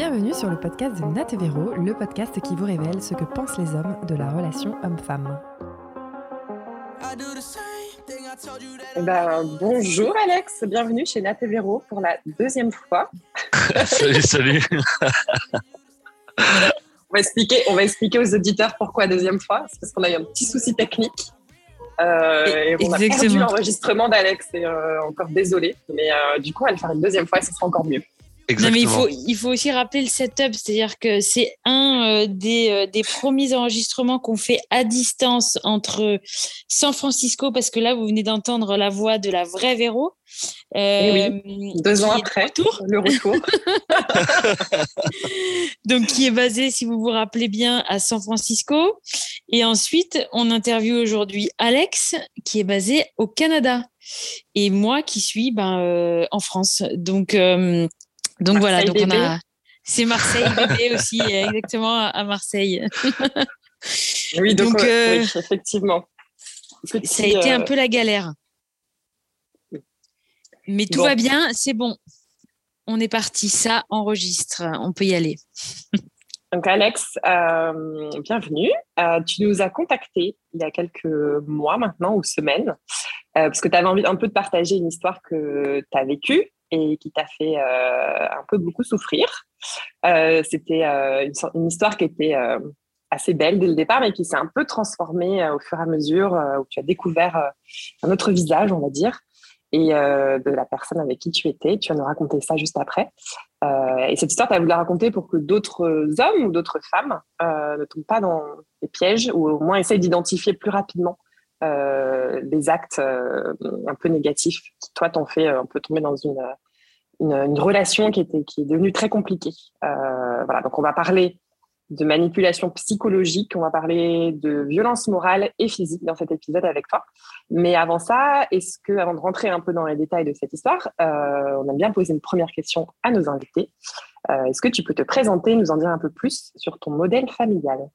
Bienvenue sur le podcast de Nat Véro, le podcast qui vous révèle ce que pensent les hommes de la relation homme-femme. Eh ben, bonjour Alex, bienvenue chez Nat Véro pour la deuxième fois. salut, salut. on, va expliquer, on va expliquer aux auditeurs pourquoi deuxième fois. C'est parce qu'on a eu un petit souci technique. Euh, et on a perdu l'enregistrement d'Alex et euh, encore désolé. Mais euh, du coup, on va le faire une deuxième fois et ce sera encore mieux. Non, mais il faut, il faut aussi rappeler le setup, c'est-à-dire que c'est un euh, des, euh, des, premiers enregistrements qu'on fait à distance entre San Francisco, parce que là, vous venez d'entendre la voix de la vraie Véro. Euh, oui, deux ans après, retour. le retour. Donc, qui est basé, si vous vous rappelez bien, à San Francisco. Et ensuite, on interviewe aujourd'hui Alex, qui est basé au Canada. Et moi, qui suis ben, euh, en France. Donc, donc voilà, donc on a. C'est Marseille bébé aussi, exactement à Marseille. oui, donc, euh, effectivement. ça a été un euh, peu la galère. Mais tout va bien, c'est bon. On est parti, ça enregistre, on peut y aller. Donc Alex, euh, bienvenue. tu nous as contacté il y a quelques mois maintenant ou semaines, parce que tu avais envie un peu de partager une histoire que tu as vécue et qui t'a fait euh, un peu beaucoup souffrir. Euh, c'était euh, une, histoire qui était assez belle dès le départ, mais qui s'est un peu transformée au fur et à mesure, où tu as découvert un autre visage, on va dire, et de la personne avec qui tu étais. Tu vas nous raconter ça juste après. et cette histoire, tu as voulu la raconter pour que d'autres hommes ou d'autres femmes ne tombent pas dans les pièges, ou au moins essayent d'identifier plus rapidement des actes euh, un peu négatifs qui, toi, t'ont fait un peu tomber dans une, une, relation qui, était, qui est devenue très compliquée. Euh, voilà, donc on va parler de manipulation psychologique, on va parler de violence morale et physique dans cet épisode avec toi. Mais avant ça, est-ce que, avant de rentrer un peu dans les détails de cette histoire, on aime bien poser une première question à nos invités. est-ce que tu peux te présenter, nous en dire un peu plus sur ton modèle familial?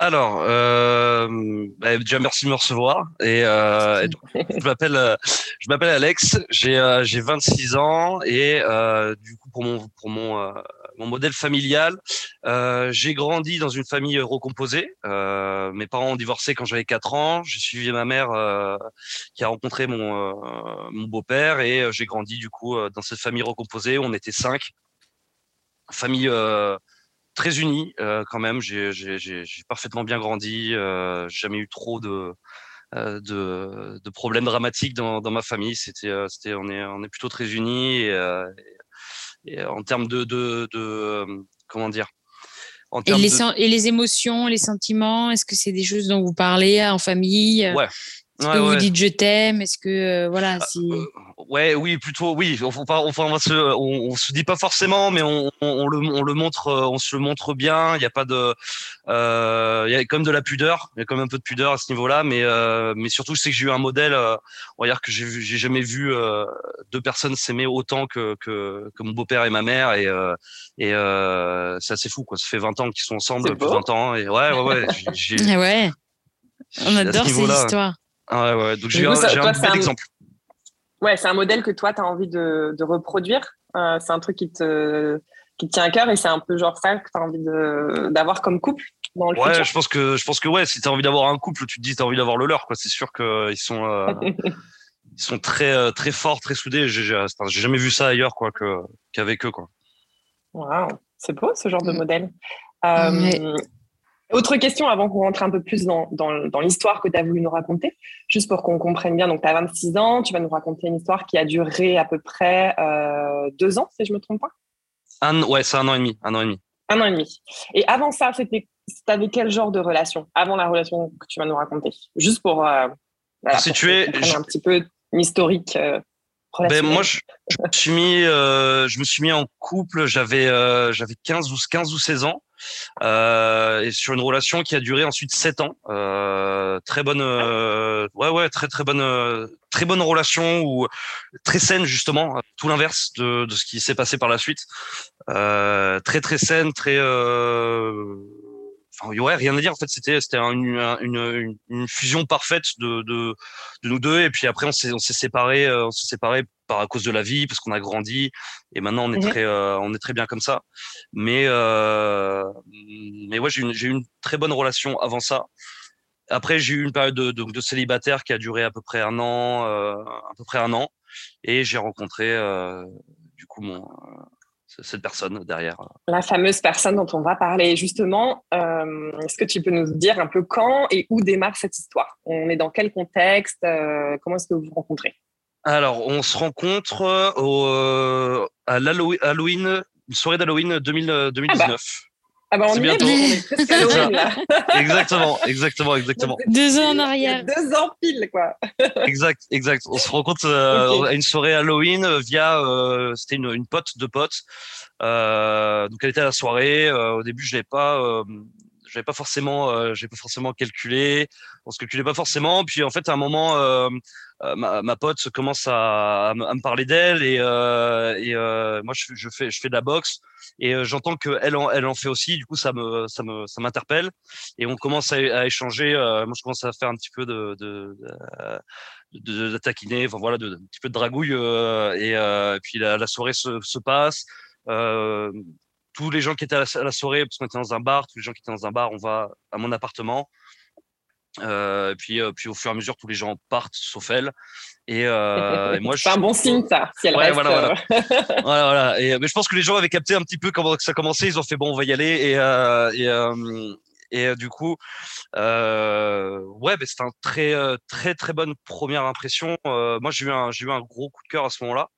Alors, euh, bah, déjà merci de me recevoir. Et, euh, je m'appelle, euh, je m'appelle Alex. J'ai euh, j'ai 26 ans et euh, du coup pour mon pour mon euh, mon modèle familial, j'ai grandi dans une famille recomposée. mes parents ont divorcé quand j'avais 4 ans. J'ai suivi ma mère qui a rencontré mon mon beau-père et j'ai grandi du coup dans cette famille recomposée. On était cinq. Famille très unis euh, quand même. J'ai parfaitement bien grandi. Euh, jamais eu trop de, euh, de, de, problèmes dramatiques dans, dans ma famille. C'était, on est, on est plutôt très unis. Et, et en termes de, de, de comment dire. En et, les, et les émotions, les sentiments, est-ce que c'est des choses dont vous parlez en famille Ouais, est-ce que vous dites je t'aime Est-ce que euh, voilà ah, si... Euh, ouais, oui, plutôt oui. Enfin, on, on, se, on, se dit pas forcément, mais on, on, le, on le montre, euh, on se le montre bien. Il y a pas de, euh, il y a comme de la pudeur. Il y a comme un peu de pudeur à ce niveau-là, mais euh, mais surtout c'est que j'ai eu un modèle. on va dire que j'ai j'ai jamais vu deux personnes s'aimer autant que, que que mon beau-père et ma mère et et c'est assez fou quoi. Ça fait 20 ans qu'ils sont ensemble depuis 20 ans et ouais ouais ouais. Ouais. On adore ces histoires. Ah ouais, donc j'ai un, un exemple. Ouais, c'est un modèle que toi, tu as envie de, de reproduire. Euh, c'est un truc qui te, qui te tient à cœur et c'est un peu genre ça que tu as envie d'avoir comme couple dans le ouais, je pense que je pense que ouais, si tu as envie d'avoir un couple, tu te dis tu as envie d'avoir le leur quoi, c'est sûr qu'ils sont euh, ils sont très euh, très forts, très soudés, j'ai jamais vu ça ailleurs quoi que qu'avec eux quoi. Waouh, c'est beau ce genre de mm. modèle. Euh, autre question avant qu'on rentre un peu plus dans, dans, l'histoire que tu as voulu nous raconter, juste pour qu'on comprenne bien. Donc, tu as 26 ans, tu vas nous raconter une histoire qui a duré à peu près euh, deux ans, si je ne me trompe pas? Un, Ouais, c'est un an et demi. Un an et demi. Un an et demi. Et avant ça, c'était avais quel genre de relation Avant la relation que tu vas nous raconter? Juste pour, euh, voilà, un petit peu historique. Euh, ben, moi, je, me suis mis, euh, je me suis mis en couple. J'avais, euh, j'avais 15 ou 15 ou 16 ans. Euh, et sur une relation qui a duré ensuite sept ans. Euh, très bonne, euh, ouais ouais, très très bonne, euh, très bonne relation ou très saine justement, tout l'inverse de, de ce qui s'est passé par la suite. Euh, très très saine, très Enfin, ouais, rien à dire. En fait, c'était c'était une, une, une, fusion parfaite de, de, de nous deux. Et puis après, on s'est on s'est séparés, on s'est séparés par à cause de la vie, parce qu'on a grandi et maintenant on est très, euh, on est très bien comme ça. Mais euh, mais ouais, j'ai eu une, très bonne relation avant ça. Après, j'ai eu une période de, de, de célibataire qui a duré à peu près un an, euh, à peu près un an, et j'ai rencontré euh, du coup mon cette personne derrière. La fameuse personne dont on va parler justement, euh, est-ce que tu peux nous dire un peu quand et où démarre cette histoire? On est dans quel contexte? Euh, Comment est-ce que vous vous rencontrez? Alors, on se rencontre euh, au, euh, à l'Halloween, soirée d'Halloween 2000, euh, 2019. Ah bah on C'est y bientôt. est, est Halloween, là. exactement, exactement, exactement. Deux ans en arrière. deux ans pile quoi. Exact, exact. On se rencontre euh, à une soirée Halloween via, euh, c'était une, une pote de potes. Euh, donc elle était à la soirée. Euh, au début, je l'avais pas, euh, j'avais pas forcément, euh, j'avais pas forcément calculé. On se calculait pas forcément. Puis en fait, à un moment, euh, euh, ma, ma pote commence à, à, me, à me parler d'elle et, euh, et euh, moi, je, fais, je fais de la boxe et j'entends que elle en, elle en fait aussi. Du coup, ça me, ça me, ça m'interpelle et on commence à, à échanger. Moi, je commence à faire un petit peu de, de, de de, taquiner, enfin voilà, de, un petit peu de dragouille et, et puis la, la soirée se, se passe. Euh, tous les gens qui étaient à la, à la soirée, parce qu'on était dans un bar, tous les gens qui étaient dans un bar, on va à mon appartement. Euh, et puis, euh, puis au fur et à mesure, tous les gens partent, sauf elle. Et, euh, et moi, je C'est un bon signe ça. Si elle Ouais, reste, voilà, voilà. euh, voilà, voilà. Et, mais je pense que les gens avaient capté un petit peu comment ça commençait. Ils ont fait bon, on va y aller. Et, euh, et, euh, et euh, du coup, euh, ouais, ben, c'était un très, euh, très, très bonne première impression. Euh, moi, j'ai eu un, j'ai eu un gros coup de cœur à ce moment-là.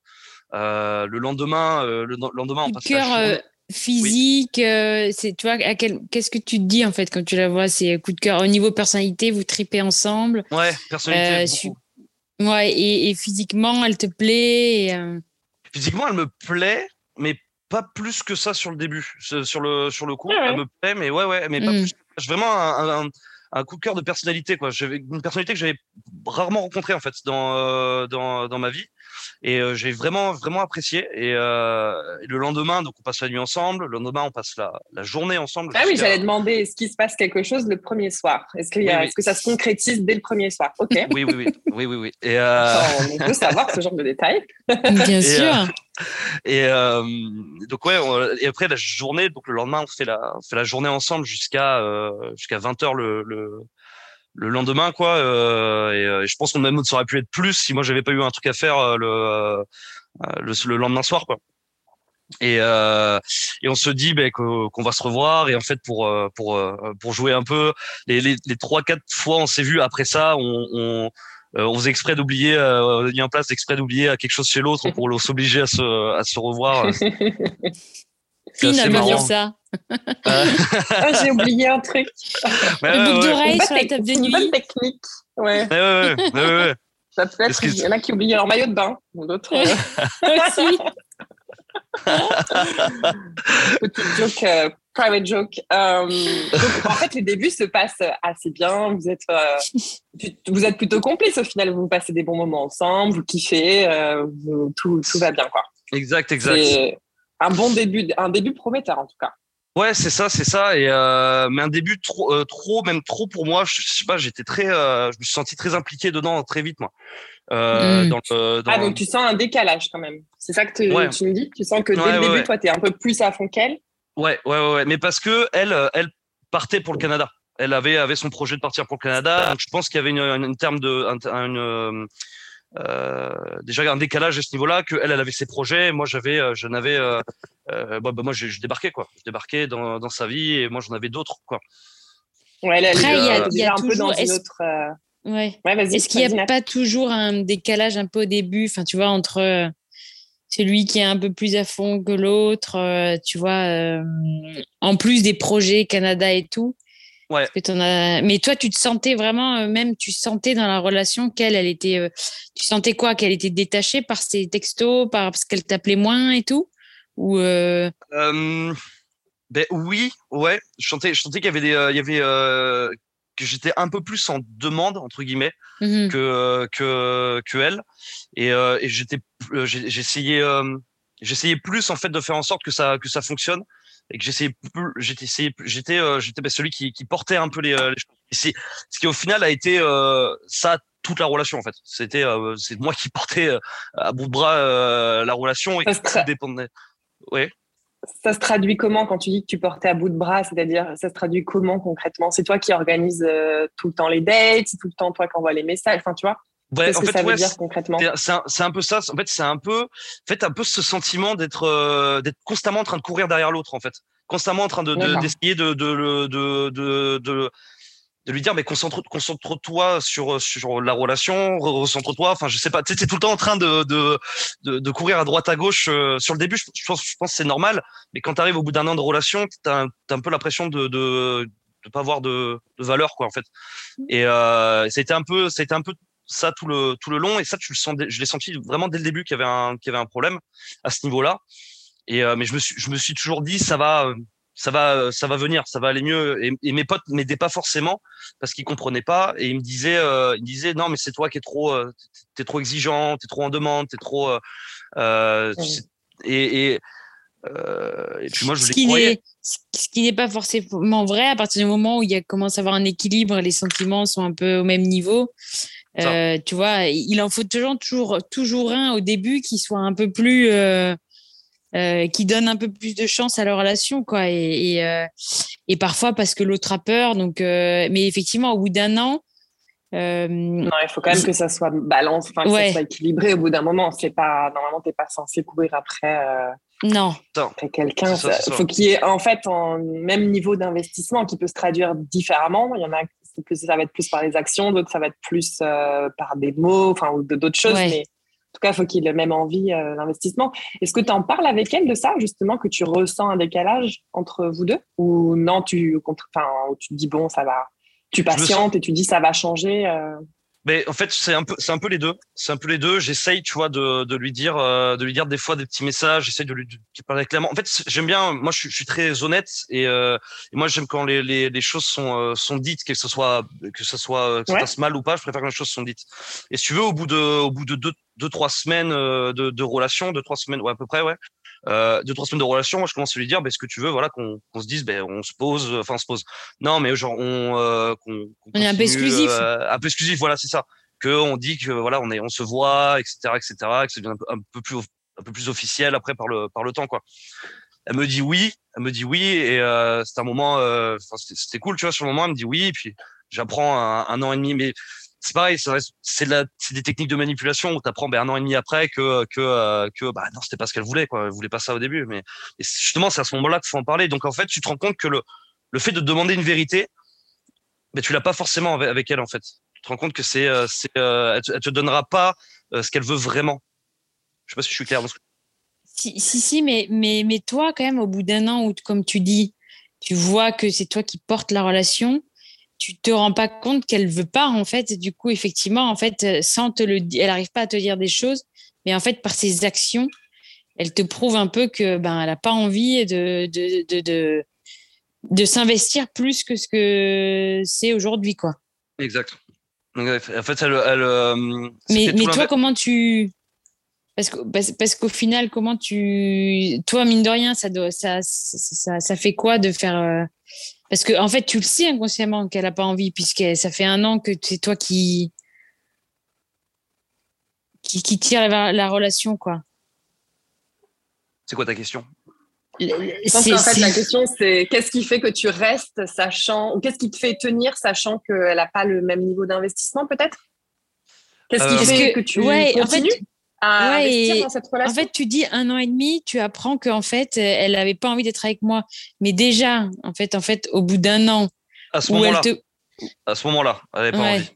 Euh, le lendemain, euh, le lendemain, on passe la cœur journée- physique, euh, c'est tu vois à quel qu'est-ce que tu te dis en fait quand tu la vois C'est coup de cœur au niveau personnalité, vous tripez ensemble. Ouais, personnalité. Euh, beaucoup. Ouais, et, et physiquement, elle te plaît. et, euh, Physiquement, elle me plaît, mais pas plus que ça sur le début. Sur le, sur le coup, Ouais, ouais. elle me plaît, mais ouais, ouais, mais pas Mm. plus. Vraiment un, un, un coup de cœur de personnalité, quoi. J'avais une personnalité que j'avais rarement rencontrée, en fait, dans, euh, dans, dans ma vie. Et euh, j'ai vraiment, vraiment apprécié. Et, euh, et le lendemain, donc, on passe la nuit ensemble. Le lendemain, on passe la, la journée ensemble. Ah oui, j'allais demander est-ce qu'il se passe quelque chose le premier soir? Est-ce qu'il y a- Oui, oui. est-ce que ça se concrétise dès le premier soir? Ok. Oui, oui, oui, oui, oui, oui. Et, euh, on peut savoir ce genre de détails. Bien Et, sûr. Et euh, donc ouais, on- et après la journée, donc le lendemain, on fait la, on fait la journée ensemble jusqu'à euh, jusqu'à 20 h le, le le lendemain quoi. euh, et, euh, et je pense qu'on même ça aurait pu être plus si moi j'avais pas eu un truc à faire euh, le, euh, le le lendemain soir quoi. Et euh, et on se dit qu'o- qu'on va se revoir et en fait pour pour pour jouer un peu les les les trois quatre fois on s'est vu après ça on, on euh, on faisait exprès d'oublier, euh, on a mis en place exprès d'oublier à quelque chose chez l'autre pour s'obliger à se, à se revoir. euh, C'est Fine dire marrant. ça. Euh, Ah, J'ai oublié un truc. ouais, Le boucle d'oreille Une sur la bonne table de une bonne nuit. technique. Ouais. Ouais, ouais, ouais, ouais, ouais. Ça peut être. Il y en a qui oublient leur maillot de bain. D'autres. euh, Aussi. Petite joke, euh, private joke. Euh, donc, en fait, les débuts se passent assez bien. Vous êtes, euh, vous êtes plutôt complices au final. Vous passez des bons moments ensemble, vous kiffez, euh, vous- tout, tout va bien, quoi. Exact, exact. C'est un bon début, un début prometteur en tout cas. Ouais, c'est ça, c'est ça. Et euh, mais un début trop, euh, trop, même trop pour moi. Je, je sais pas, j'étais très, euh, je me suis senti très impliqué dedans très vite, moi. Euh, Mm. dans le, dans- Ah, donc tu sens un décalage quand même. C'est ça que tu, Ouais. tu me dis? Tu sens que dès Ouais, le ouais, début, ouais. toi, tu es un peu plus à fond qu'elle? Ouais, ouais, ouais, ouais. Mais parce que elle, euh, elle partait pour le Canada. Elle avait, avait son projet de partir pour le Canada. Donc je pense qu'il y avait une, une, une terme de, un- une, euh, déjà un décalage à ce niveau-là. Que elle, elle avait ses projets. Moi, j'avais, euh, je n'avais, euh, euh, bah, bah, moi, je, je débarquais quoi. Je débarquais dans, dans sa vie et moi, j'en avais d'autres quoi. Ouais, elle, elle Après, il y a- y a un peu dans une est-ce- autre. euh, Ouais. Ouais. Est-ce qu'il n'y a pas toujours un décalage un peu au début, enfin, tu vois, entre euh, celui qui est un peu plus à fond que l'autre, euh, tu vois, euh, en plus des projets Canada et tout Ouais. Que as... Mais toi, tu te sentais vraiment, euh, même tu sentais dans la relation qu'elle, elle était, tu sentais quoi? Qu'elle était détachée par ses textos, par parce qu'elle t'appelait moins et tout? Ou euh, Euh, ben oui, ouais. Je sentais, je sentais qu'il y avait des, euh, il y avait que j'étais un peu plus en demande entre guillemets mhm. que que que elle et, euh, et j'étais, euh, j'essayais, euh, j'essayais plus en fait de faire en sorte que ça que ça fonctionne. et que j'essayais j'étais j'étais j'étais bah, celui qui, qui portait un peu les, les choses. c'est ce qui au final a été ça toute la relation en fait. C'était c'est moi qui portais à bout de bras la relation et ça tout dépendait. Ouais. Ça se traduit comment quand tu dis que tu portais à bout de bras C'est-à-dire, ça se traduit comment concrètement? C'est toi qui organise tout le temps les dates, c'est tout le temps toi qui envoie les messages, enfin tu vois? Ouais, Qu'est-ce que ça veut dire concrètement? C'est un, un, peu ça. En fait, c'est un peu, en fait, un peu ce sentiment d'être, euh, d'être constamment en train de courir derrière l'autre, en fait, constamment en train de, d'essayer de, de, de, de, de, de, lui dire, mais concentre, concentre-toi sur, sur la relation, recentre-toi. Enfin, je sais pas. Tu tout le temps en train de, de, de, de, courir à droite à gauche. Euh, sur le début, je, pense, je pense que c'est normal. Mais quand tu arrives au bout d'un an de relation, t'as, as un peu l'impression de, de de pas avoir de, de valeur quoi en fait et euh, c'était un peu c'était un peu ça tout le tout le long et ça tu le sens je l'ai senti vraiment dès le début qu'il y avait un qu'il y avait un problème à ce niveau-là et euh, mais je me suis je me suis toujours dit ça va ça va ça va venir ça va aller mieux. Et, et mes potes m'aidaient pas forcément parce qu'ils comprenaient pas et ils me disaient euh, ils me disaient non mais c'est toi qui es trop euh, t'es trop exigeant t'es trop en demande t'es trop euh, euh et, et euh, et puis moi, je ce n'est ce qui n'est pas forcément vrai à partir du moment où il y a commence à avoir un équilibre, les sentiments sont un peu au même niveau. Euh, tu vois, il en faut toujours, toujours, toujours un au début qui soit un peu plus, euh, qui donne un peu plus de chance à la relation, quoi. Et, et, euh, et parfois parce que l'autre a peur. Donc, euh, mais effectivement, au bout d'un an. non, il faut quand même que ça soit balance, enfin, que ouais. ça soit équilibré au bout d'un moment. C'est pas, normalement, t'es pas censé courir après. Non. Après quelqu'un, il faut qu'il y ait en fait un même niveau d'investissement qui peut se traduire différemment. Il y en a plus, ça va être plus par les actions, d'autres ça va être plus euh, par des mots, enfin ou d'autres choses. Ouais. Mais tout cas, il faut qu'il ait même envie euh, l'investissement. Est-ce que tu en parles avec elle de ça, justement, que tu ressens un décalage entre vous deux? Ou non, tu, enfin, tu te dis bon, ça va, tu patientes et tu dis ça va changer euh... Mais en fait, c'est un peu, c'est un peu les deux. C'est un peu les deux. J'essaye, tu vois, de, de lui dire, euh, de lui dire des fois des petits messages. J'essaye de lui de parler clairement. En fait, j'aime bien. Moi, je suis, je suis très honnête et, euh, et moi, j'aime quand les, les, les choses sont, euh, sont dites, que ce soit, que ce soit, que ça passe mal ou pas. Je préfère que les choses sont dites. Et si tu veux, au bout de, au bout de deux, deux trois semaines euh, de, de relation, deux trois semaines, ouais, à peu près, ouais euh, deux trois semaines de relation, moi je commence à lui dire, ben, ce que tu veux, voilà, qu'on qu se dise, ben, on se pose, enfin on se pose. Non, mais genre on, euh, qu'on, qu on est un peu exclusif, euh, un peu exclusif, voilà, c'est ça. Que on dit que voilà, on est, on se voit, etc., etc., que c'est un peu, un peu plus, un peu plus officiel après par le, par le temps, quoi. Elle me dit oui, elle me dit oui, et euh, c'était un moment, euh, c'était cool, tu vois, sur le moment, elle me dit oui, et puis j'apprends un, un an et demi, mais c'est pareil, c'est de des techniques de manipulation où tu apprends ben, un an et demi après que que euh, que bah non, c'était pas ce qu'elle voulait quoi, elle voulait pas ça au début mais justement, c'est à ce moment-là qu'il faut en parler. Donc en fait, tu te rends compte que le le fait de demander une vérité, ben tu l'as pas forcément avec, elle en fait. Tu te rends compte que c'est euh, c'est euh, elle, te, donnera pas ce qu'elle veut vraiment. Je sais pas si je suis clair. Si si si mais mais mais toi quand même au bout d'un an où comme tu dis, tu vois que c'est toi qui portes la relation, tu te rends pas compte qu'elle veut pas en fait. Du coup, effectivement, en fait, sans te le, elle arrive pas à te dire des choses, mais en fait, par ses actions, elle te prouve un peu que ben, elle a pas envie de de de de, de s'investir plus que ce que c'est aujourd'hui, quoi. Exact. En fait, elle, elle euh, mais mais toi, comment tu parce que parce, parce qu'au final, comment tu toi mine de rien, ça doit ça ça, ça fait quoi de faire euh, parce que en fait, tu le sais inconsciemment qu'elle n'a pas envie, puisque ça fait un an que c'est toi qui... qui qui tire la, la relation, quoi. C'est quoi ta question? Je pense qu'en fait, la question, c'est qu'est-ce qui fait que tu restes, sachant, ou qu'est-ce qui te fait tenir, sachant qu'elle n'a pas le même niveau d'investissement, peut-être? Qu'est-ce qui euh, fait que, que, tu ouais, continues en fait, à ouais, investir dans cette relation En fait, tu dis un an et demi, tu apprends qu'en fait, elle n'avait pas envie d'être avec moi. Mais déjà, en fait, en fait, au bout d'un an, à ce moment-là, te... à ce moment-là, elle n'avait pas ouais. envie.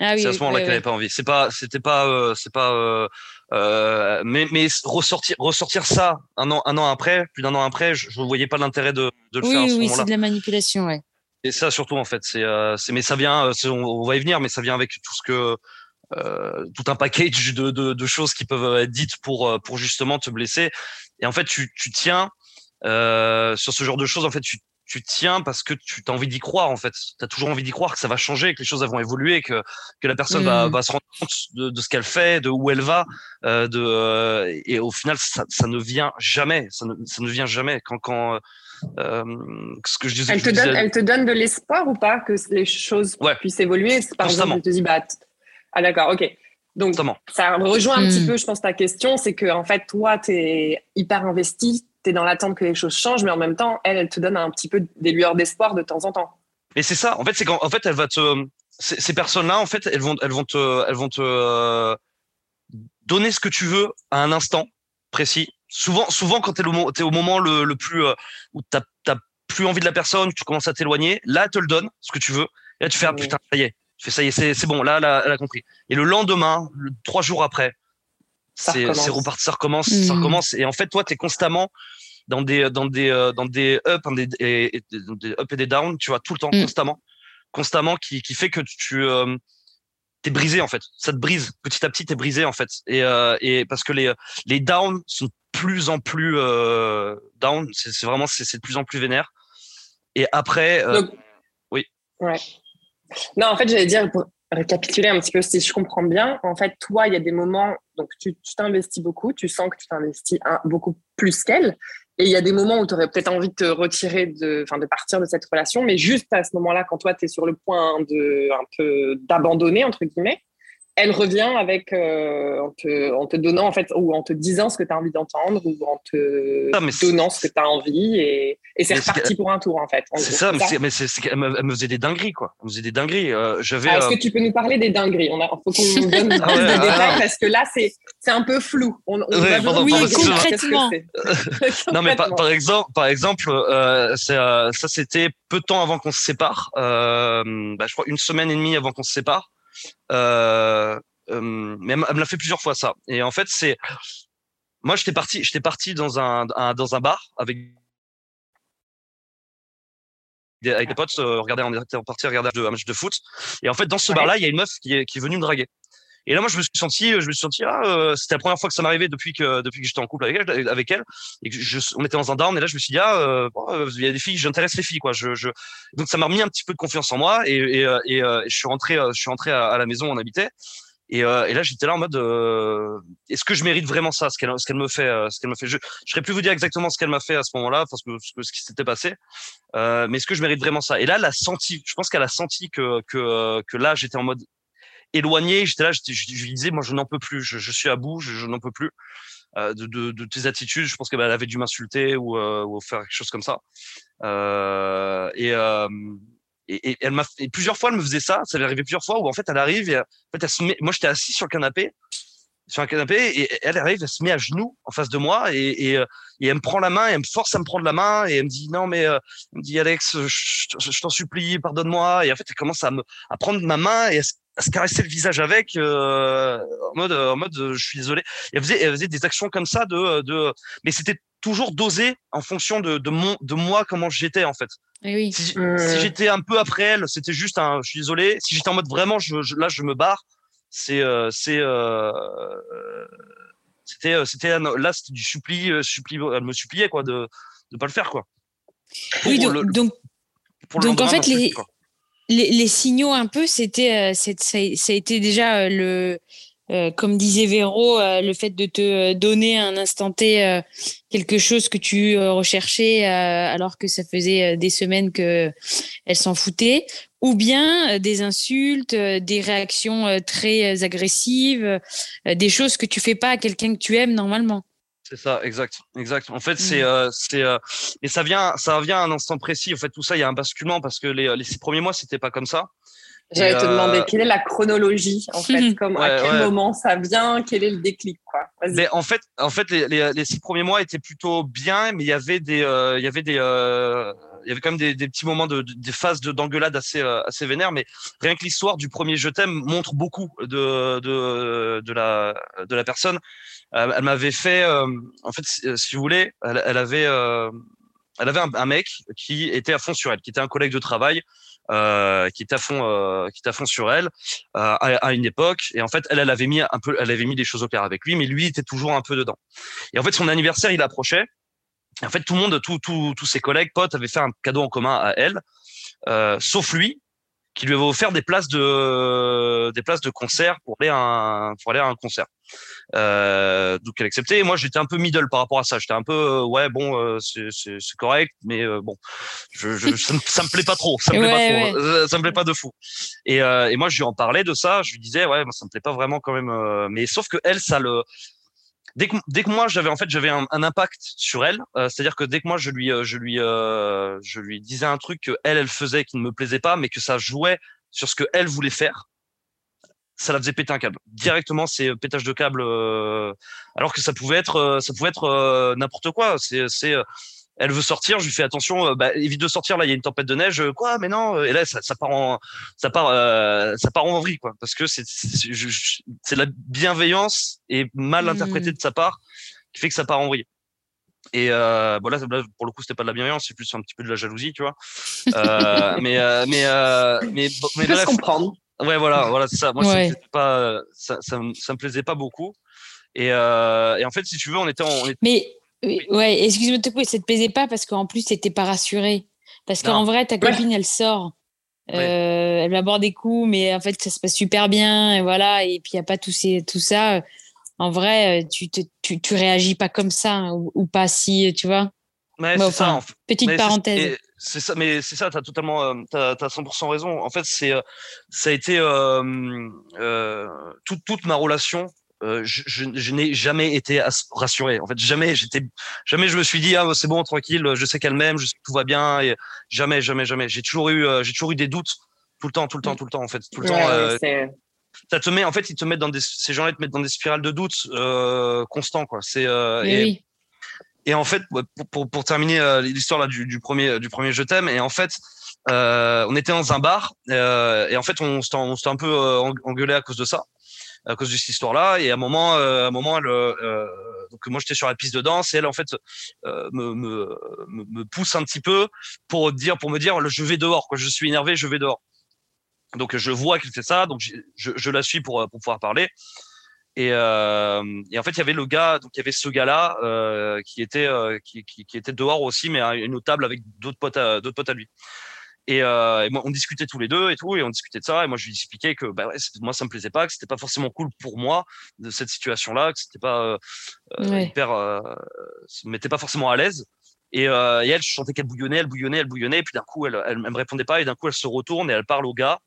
Ah oui, c'est à ce moment-là qu'elle n'avait pas envie. C'est pas, c'était pas, euh, c'est pas, euh, euh, mais, mais ressortir, ressortir ça un an, un an après, plus d'un an après, je ne voyais pas l'intérêt de, de le oui, faire à ce oui, moment-là. c'est de la manipulation, ouais. Et ça surtout en fait, c'est, euh, mais ça vient, on, on va y venir, mais ça vient avec tout ce que euh, tout un package de, de, de, choses qui peuvent être dites pour pour justement te blesser. Et en fait, tu, tu tiens euh, sur ce genre de choses. En fait, tu, tu tiens parce que tu as envie d'y croire. En fait, tu as toujours envie d'y croire que ça va changer, que les choses vont évoluer, que que la personne mmh. va, va se rendre compte de, de ce qu'elle fait, de où elle va. Euh, de et au final, ça, ça ne vient jamais. Ça ne, ça ne vient jamais quand quand ce que je disais. Elle te, donne, elle te donne de l'espoir ou pas que les choses puissent évoluer? Par exemple, elle te dit, bah, ah d'accord, ok. Donc, ça rejoint un petit hmm. peu, je pense, ta question, c'est que en fait, toi, tu es hyper investi, tu es dans l'attente que les choses changent, mais en même temps, elle, elle te donne un petit peu des lueurs d'espoir de temps en temps. Mais c'est ça, en fait, c'est qu'en fait, elle va te. Ces personnes-là, en fait, elles vont, elles vont te, elles vont te euh, donner ce que tu veux à un instant précis. Souvent, souvent quand tu es, au moment le, plus euh, où tu n'as plus envie de la personne, tu commences à t'éloigner, là, elle te le donne, ce que tu veux. Et là, tu fais, ah putain, ça y est, tu fais ça y est, c'est bon, là, elle a, compris. Et le lendemain, trois jours après, c'est reparti, ça recommence, ça hmm. recommence. Et en fait, toi, tu es constamment dans des, dans des, euh, dans des ups des, et, des up et des downs, tu vois, tout le temps, hmm. constamment. Constamment, qui, qui fait que tu. Euh, t'es brisé en fait. Ça te brise petit à petit. T'es brisé en fait. Et, euh, et parce que les les downs sont de plus en plus euh, down. C'est vraiment c'est de plus en plus vénère. Et après, oui. Ouais. Non, en fait, j'allais dire, pour récapituler un petit peu, si je comprends bien, en fait, toi, il y a des moments, donc tu t'investis beaucoup, tu sens que tu t'investis beaucoup plus qu'elle, et il y a des moments où tu aurais peut-être envie de te retirer, de, enfin, de partir de cette relation, mais juste à ce moment-là, quand toi, tu es sur le point de, un peu d'abandonner, entre guillemets, elle revient avec euh, en, te, en, te, donnant en fait ou en te disant ce que tu as envie d'entendre ou en te donnant ce que tu as envie et, et c'est reparti pour un tour en fait. C'est ça, mais, elle, me, faisait des dingueries quoi. Elle me faisait des dingueries. Euh, j'avais. Ah, est-ce euh, que tu peux nous parler des dingueries? On a, faut qu'on nous donne plus de détails parce que là c'est c'est un peu flou. On, on ouais, oui, concrètement. non mais par, par, exemple, par exemple, ça c'était peu de temps avant qu'on se sépare. Bah, je crois une semaine et demie avant qu'on se sépare. Euh, euh, mais elle me l'a fait plusieurs fois ça. Et en fait, c'est moi, j'étais parti, j'étais parti dans un, dans un bar avec des, avec des potes, euh, regarder en, en partie regarder un match de foot. Et en fait, dans ce bar-là, il y a une meuf qui est, qui est venue me draguer. Et là, moi, je me suis senti, je me suis senti, ah, euh, c'était la première fois que ça m'arrivait depuis que depuis que j'étais en couple avec elle, avec elle, et que je, on était dans un down. Et là, je me suis dit, ah, euh, euh, il y a des filles, j'intéresse les filles, quoi. Je, je... Donc, ça m'a remis un petit peu de confiance en moi, et, et, et, je suis rentré, je suis rentré à, la maison où on habitait. Et, euh, et, là, j'étais là en mode, euh, est-ce que je mérite vraiment ça, ce qu'elle, ce qu'elle me fait, ce qu'elle me fait? Je, je serais plus vous dire exactement ce qu'elle m'a fait à ce moment-là, parce que ce, ce qui s'était passé. Euh, mais est-ce que je mérite vraiment ça? Et là, elle a senti. Je pense qu'elle a senti que que que là, j'étais en mode, éloigné. J'étais là, je, je, lui disais, moi, je n'en peux plus, je, je, suis à bout, je, n'en peux plus euh, de, de, de, tes attitudes. Je pense qu'elle avait dû m'insulter ou, euh, ou, faire quelque chose comme ça. Euh, et, euh, et, et, elle m'a, plusieurs fois, elle me faisait ça. Ça m'est arrivé plusieurs fois où en fait, elle arrive et en fait, elle se met, moi, j'étais assis sur le canapé sur un canapé et elle arrive, elle se met à genoux en face de moi et, et, et, elle me prend la main et elle me force à me prendre la main et elle me dit non mais elle me dit Alex je, je, t'en supplie pardonne-moi. Et en fait elle commence à me à prendre ma main et à à se caresser le visage avec euh, en mode en mode je suis désolé. Elle faisait elle faisait des actions comme ça de de mais c'était toujours dosé en fonction de de mon de moi comment j'étais en fait. Eh oui. si, si j'étais un peu après elle c'était juste un je suis désolé. Si j'étais en mode vraiment je, là je me barre c'est euh, c'est euh, c'était c'était là c'était du suppli suppli elle me suppliait quoi de de pas le faire quoi. Oui donc donc, donc en fait les les, signaux un peu, c'était, euh, ça, a été déjà euh, le, euh, comme disait Véro, le fait de te donner à un instant T quelque chose que tu recherchais alors que ça faisait des semaines que elle s'en foutait, ou bien des insultes, des réactions très agressives, des choses que tu fais pas à quelqu'un que tu aimes normalement. C'est ça, exact, exact. En fait, c'est, mmh. euh, c'est, euh, et ça vient, ça vient à un instant précis. En fait, tout ça, il y a un basculement parce que les, les six premiers mois, c'était pas comme ça. J'allais te demander euh, quelle est la chronologie, en fait, comme à quel moment ça vient, quel est le déclic, quoi. Mais en fait, en fait, les, les, les, six premiers mois étaient plutôt bien, mais il y avait des, il y avait des, il y avait quand même des, des petits moments de, des phases de d'engueulade assez, assez vénères, mais rien que l'histoire du premier je t'aime montre beaucoup de, de, de la, de la personne. Euh, elle m'avait fait, euh, en fait, si, si, vous voulez, elle, elle avait, euh, elle avait un, un, mec qui était à fond sur elle, qui était un collègue de travail, euh, qui était à fond, euh, qui était à fond sur elle euh, à, à, une époque. Et en fait, elle, elle avait mis un peu, elle avait mis des choses au clair avec lui, mais lui était toujours un peu dedans. Et en fait, son anniversaire, il approchait. En fait, tout le monde, tous ses collègues, potes, avaient fait un cadeau en commun à elle, sauf lui, qui lui avait offert des places de des places de concert pour aller à un pour aller à un concert. Euh, donc elle acceptait. Et moi, j'étais un peu middle par rapport à ça. J'étais un peu euh, ouais bon, euh, c'est c'est correct, mais euh, bon, je, je, ça, me, ça me plaît pas trop. Ça me plaît pas trop. Ouais. Ça me plaît pas de fou. Et, et moi, je lui en parlais de ça. Je lui disais ouais, moi, ça me plaît pas vraiment quand même. mais sauf que elle, ça le dès que, dès que moi j'avais en fait j'avais un, un, impact sur elle, euh, c'est-à-dire que dès que moi je lui je lui euh, je lui disais un truc que elle elle faisait qui ne me plaisait pas, mais que ça jouait sur ce que elle voulait faire, ça la faisait péter un câble. Directement, c'est pétage de câble, euh, alors que ça pouvait être ça pouvait être n'importe quoi. C'est c'est elle veut sortir, je lui fais attention, euh, bah, évite de sortir là, il y a une tempête de neige, euh, quoi, mais non, et là ça, ça part en ça part euh, ça part en vrille quoi, parce que c'est c'est la bienveillance et mal mmh. interprétée de sa part qui fait que ça part en vrille. Et euh, bon là, pour le coup, c'était pas de la bienveillance, c'est plus un petit peu de la jalousie, tu vois. Euh, mais mais mais mais bref. comprendre. Ouais, voilà, voilà, c'est ça. Moi, ouais. pas ça, ça, ça, me plaisait pas beaucoup. Et, et en fait, si tu veux, on était en. On était... Mais Ouais, excuse-moi de te couper, ça te plaisait pas parce qu'en plus, t'étais pas rassuré. Parce qu'en vrai, ta copine, elle sort. Euh, elle va boire des coups, mais en fait, ça se passe super bien. Et voilà. Et puis, il n'y a pas tout, ces, tout ça. En vrai, tu, te, tu, tu réagis pas comme ça hein, ou, ou, pas si, tu vois. Ouais, c'est ça. En fait. Petite mais parenthèse. C'est ça, mais c'est ça, tu as totalement, euh, t'as as 100% raison. En fait, c'est, euh, ça a été euh, euh, toute, toute ma relation euh, je, je, je n'ai jamais été rassuré. En fait, jamais j'étais, jamais je me suis dit ah c'est bon tranquille, je sais qu'elle m'aime, je sais que tout va bien. Et jamais, jamais, jamais. J'ai toujours eu, euh, j'ai toujours eu des doutes tout le temps, tout le temps, tout le temps en fait, tout le ouais, temps. Euh, ça te met, en fait, ils te mettent dans des, ces gens-là te mettent dans des spirales de doutes euh, constants quoi. C'est et, oui. et en fait pour, pour, pour terminer l'histoire là du, du premier du premier je t'aime et en fait. On était dans un bar et en fait on s'était un peu engueulé à cause de ça à cause de cette histoire-là. Et à un moment, euh, un moment, elle, euh, moi j'étais sur la piste de danse et elle en fait euh, me, pousse un petit peu pour dire, pour me dire, je vais dehors, quoi. Je suis énervé, je vais dehors. Donc je vois qu'elle fait ça, donc je, la suis pour, pouvoir parler. Et, en fait, il y avait le gars, donc il y avait ce gars-là qui était qui, était dehors aussi, mais à une table avec d'autres potes d'autres potes à lui. Et, euh, et moi, on discutait tous les deux et tout, et on discutait de ça. Et moi, je lui expliquais que bah ouais, moi, ça me plaisait pas, que c'était pas forcément cool pour moi de cette situation-là, que c'était pas euh, ouais. hyper, euh, ça me mettait pas forcément à l'aise. Et, euh, et elle, je sentais qu'elle bouillonnait, elle bouillonnait, elle bouillonnait. Et puis d'un coup, elle, elle, elle, me répondait pas. Et d'un coup, elle se retourne et elle parle au gars.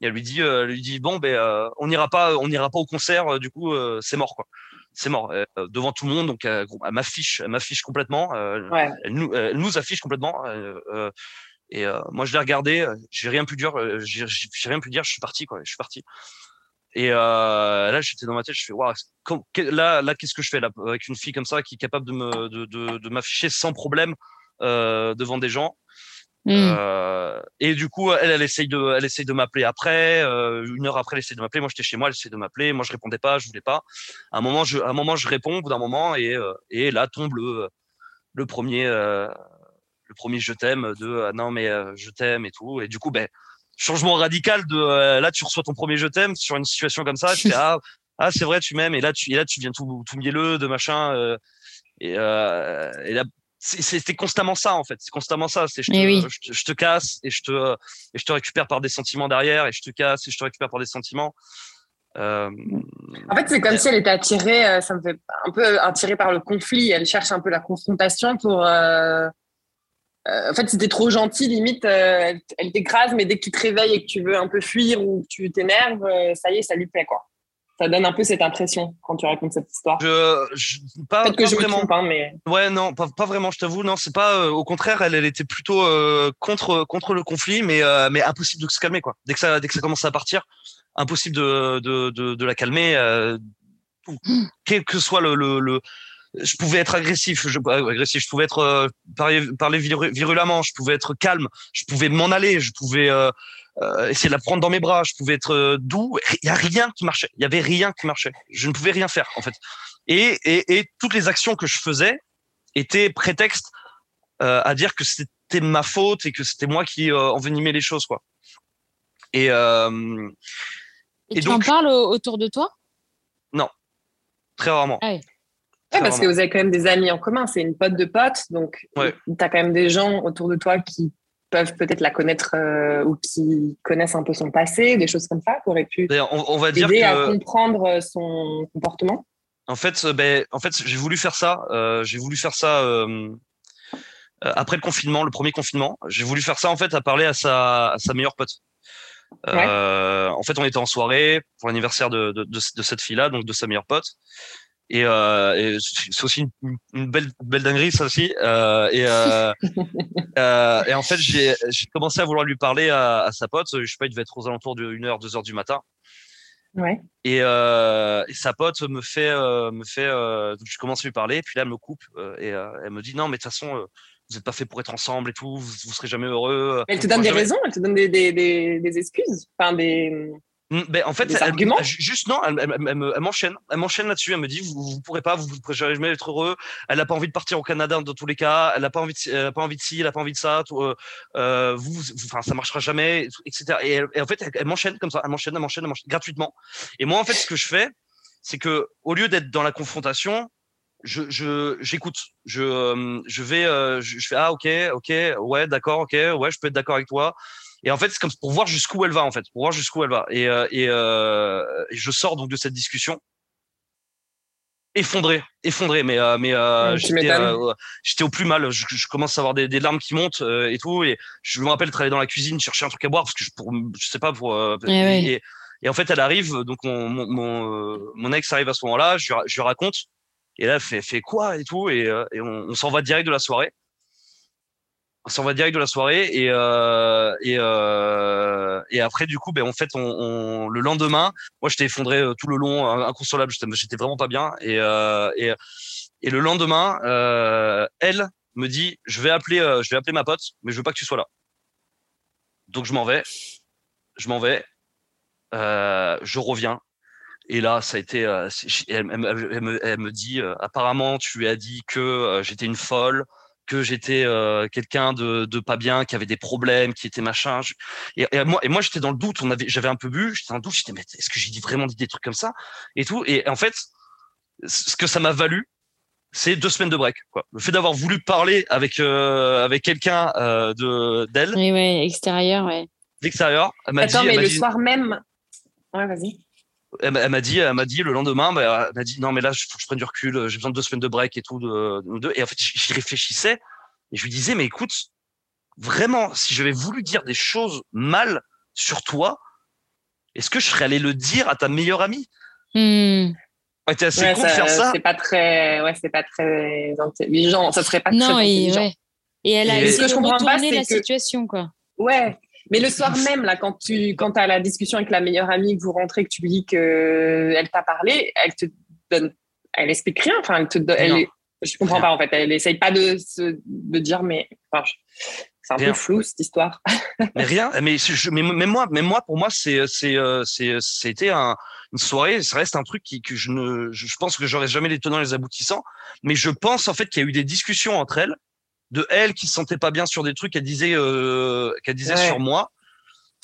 Et elle lui dit, euh, elle lui dit, bon, ben, euh, on n'ira pas, on n'ira pas au concert. euh, du coup, euh, c'est mort, quoi. C'est mort euh, devant tout le monde. Donc, euh, elle m'affiche, elle m'affiche complètement. Euh, ouais. elle, nous, elle nous affiche complètement. Euh, et euh, moi, je l'ai regardé, j'ai rien pu dire, j'ai rien pu dire, je suis parti, quoi, je suis parti. Et euh, là, j'étais dans ma tête, je fais, waouh, là, là, qu'est-ce que je fais là avec une fille comme ça qui est capable de me, de, de, de m'afficher sans problème euh, devant des gens. Mmh. Euh, et du coup, elle, elle essaye de, elle essaye de m'appeler après. Euh, une heure après, elle essaye de m'appeler. Moi, j'étais chez moi, elle essaye de m'appeler. Moi, je répondais pas, je voulais pas. À un moment, je, à un moment, je réponds au bout d'un moment, et, euh, et là tombe le, le premier, euh, premier je t'aime de ah non mais euh, je t'aime et tout. Et du coup, ben changement radical de euh, là tu reçois ton premier je t'aime sur une situation comme ça. Tu fais ah ah c'est vrai tu m'aimes et là tu et là tu viens tout tout mielleux de machin euh, et, et là c'était constamment ça en fait c'est constamment ça c'est je, oui. je, je, te casse et je te et je te récupère par des sentiments derrière et je te casse et je te récupère par des sentiments euh, en fait c'est comme si elle était attirée ça me fait un peu attirée par le conflit elle cherche un peu la confrontation pour euh, en fait c'était trop gentil limite elle, elle t'écrase mais dès que tu te réveilles et que tu veux un peu fuir ou que tu t'énerves ça y est ça lui plaît quoi ça donne un peu cette impression quand tu racontes cette histoire. Je, je pas, Peut-être que pas je vraiment. me trompe, hein, mais Ouais, non, pas, pas vraiment. Je t'avoue, non, c'est pas. Euh, au contraire, elle, elle était plutôt euh, contre contre le conflit, mais euh, mais impossible de se calmer quoi. Dès que ça dès que ça commence à partir, impossible de de de, de la calmer. Euh, quel que soit le, le, le je pouvais être agressif, je, agressif, je pouvais être euh, parler, parler virulemment, je pouvais être calme, je pouvais m'en aller, je pouvais euh, euh, essayer de la prendre dans mes bras, je pouvais être euh, doux. Il y a rien qui marchait. Il y avait rien qui marchait. Je ne pouvais rien faire en fait. Et, et, et toutes les actions que je faisais étaient prétexte euh, à dire que c'était ma faute et que c'était moi qui envenimais les choses quoi. Et, et, et tu donc, en parles autour de toi? Non, très rarement. Ah oui. Parce que vous avez quand même des amis en commun, c'est une pote de potes, donc ouais. tu as quand même des gens autour de toi qui peuvent peut-être la connaître ou qui connaissent un peu son passé, des choses comme ça, qui auraient pu on, va dire aider à comprendre son comportement En fait, ben, en fait j'ai voulu faire ça. j'ai voulu faire ça après le confinement, le premier confinement. J'ai voulu faire ça en fait à parler à sa, à sa meilleure pote. Euh, en fait, on était en soirée pour l'anniversaire de, de, de, cette fille-là, donc de sa meilleure pote. Et, euh, et c'est aussi une, une, belle, belle dinguerie, ça aussi. Euh, et, euh, euh, et en fait, j'ai commencé à vouloir lui parler à, à, sa pote. Je sais pas, il devait être aux alentours de 1h, 2h du matin. Ouais. Et, euh, et, sa pote me fait, me fait, je commence à lui parler, puis là elle me coupe et elle me dit non, mais de toute façon, vous n'êtes pas fait pour être ensemble et tout, vous, vous serez jamais heureux. Elle te donne des raisons, elle te donne des, des, des, des excuses, enfin des. Mm, ben, en fait, elle, arguments juste non, elle, m'enchaîne, elle m'enchaîne là-dessus. Elle me dit, vous, vous pourrez pas, vous, vous pourrez jamais être heureux. Elle n'a pas envie de partir au Canada dans tous les cas. Elle n'a pas envie, de, elle a pas envie de ci, elle n'a pas envie de ça. Tout, euh, euh vous, enfin, ça marchera jamais, etc. Et, et en fait, elle, m'enchaîne comme ça, elle m'enchaîne, elle m'enchaîne, elle m'enchaîne gratuitement. Et moi, en fait, ce que je fais, c'est que au lieu d'être dans la confrontation, je j'écoute je, euh, je vais euh, je, fais ah ok ok ouais d'accord ok ouais je peux être d'accord avec toi et en fait c'est comme pour voir jusqu'où elle va en fait pour voir jusqu'où elle va. Et euh, et, et, je sors donc de cette discussion effondré effondré. Mais mais j'étais au plus mal. Je, je, commence à avoir des, des larmes qui montent et tout. Et je me rappelle travailler dans la cuisine chercher un truc à boire parce que je pour je sais pas pour eh et, et, en fait elle arrive donc mon mon, mon, ex arrive à ce moment-là. Je, je lui raconte. Et là, elle fait, fait quoi et tout. Et, euh, et on, on s'en va direct de la soirée. On s'en va direct de la soirée. Et, euh, et, euh, et après, du coup, ben, en fait, on, on le lendemain, moi, j'étais effondré euh, tout le long, inconsolable. J'étais vraiment pas bien. Et, euh, et, et le lendemain, euh, elle me dit, je vais appeler, je vais appeler ma pote, mais je veux pas que tu sois là. Donc, je m'en vais. Je m'en vais. je reviens et là, ça a été. Euh, elle, me, dit euh, apparemment, tu lui as dit que euh, j'étais une folle, que j'étais quelqu'un de, de, pas bien, qui avait des problèmes, qui était machin. Et, moi, et moi, j'étais dans le doute. On avait, j'avais un peu bu. J'étais dans le doute. J'étais, mais est-ce que j'ai dit vraiment dit des trucs comme ça et tout Et en fait, ce que ça m'a valu, c'est deux semaines de break. Quoi. Le fait d'avoir voulu parler avec avec quelqu'un de d'elle. Oui, oui, extérieur, ouais. L'extérieur. Attends, mais le soir même. Ouais, vas-y elle, m'a dit, elle m'a dit le lendemain, bah, elle m'a dit non mais là, il faut que je prenne du recul, j'ai besoin de deux semaines de break et tout. De, de et en fait, j'y réfléchissais et je lui disais mais écoute, vraiment, si j'avais voulu dire des choses mal sur toi, est-ce que je serais allé le dire à ta meilleure amie? Mmh. Ouais, assez ouais, con de faire ça. C'est pas très, ouais, c'est pas très intelligent. Ça serait pas non, très et, ouais. et elle a essayé de retourner la que... situation, quoi. Ouais, mais le soir même, là, quand tu quand as la discussion avec la meilleure amie, que vous rentrez, que tu lui dis qu'elle t'a parlé, elle te donne, elle explique rien. Enfin, elle te donne, elle je comprends pas en fait. Elle essaye pas de se de dire, mais enfin, c'est un peu flou cette histoire. mais rien. Mais, je, mais, mais, moi, mais moi, pour moi, c'est c'est c'est c'était un, une soirée. Ça reste un truc qui que je ne, je pense que j'aurais jamais les tenants les aboutissants. Mais je pense en fait qu'il y a eu des discussions entre elles de elle qui se sentait pas bien sur des trucs qu'elle disait euh, qu'elle disait sur moi.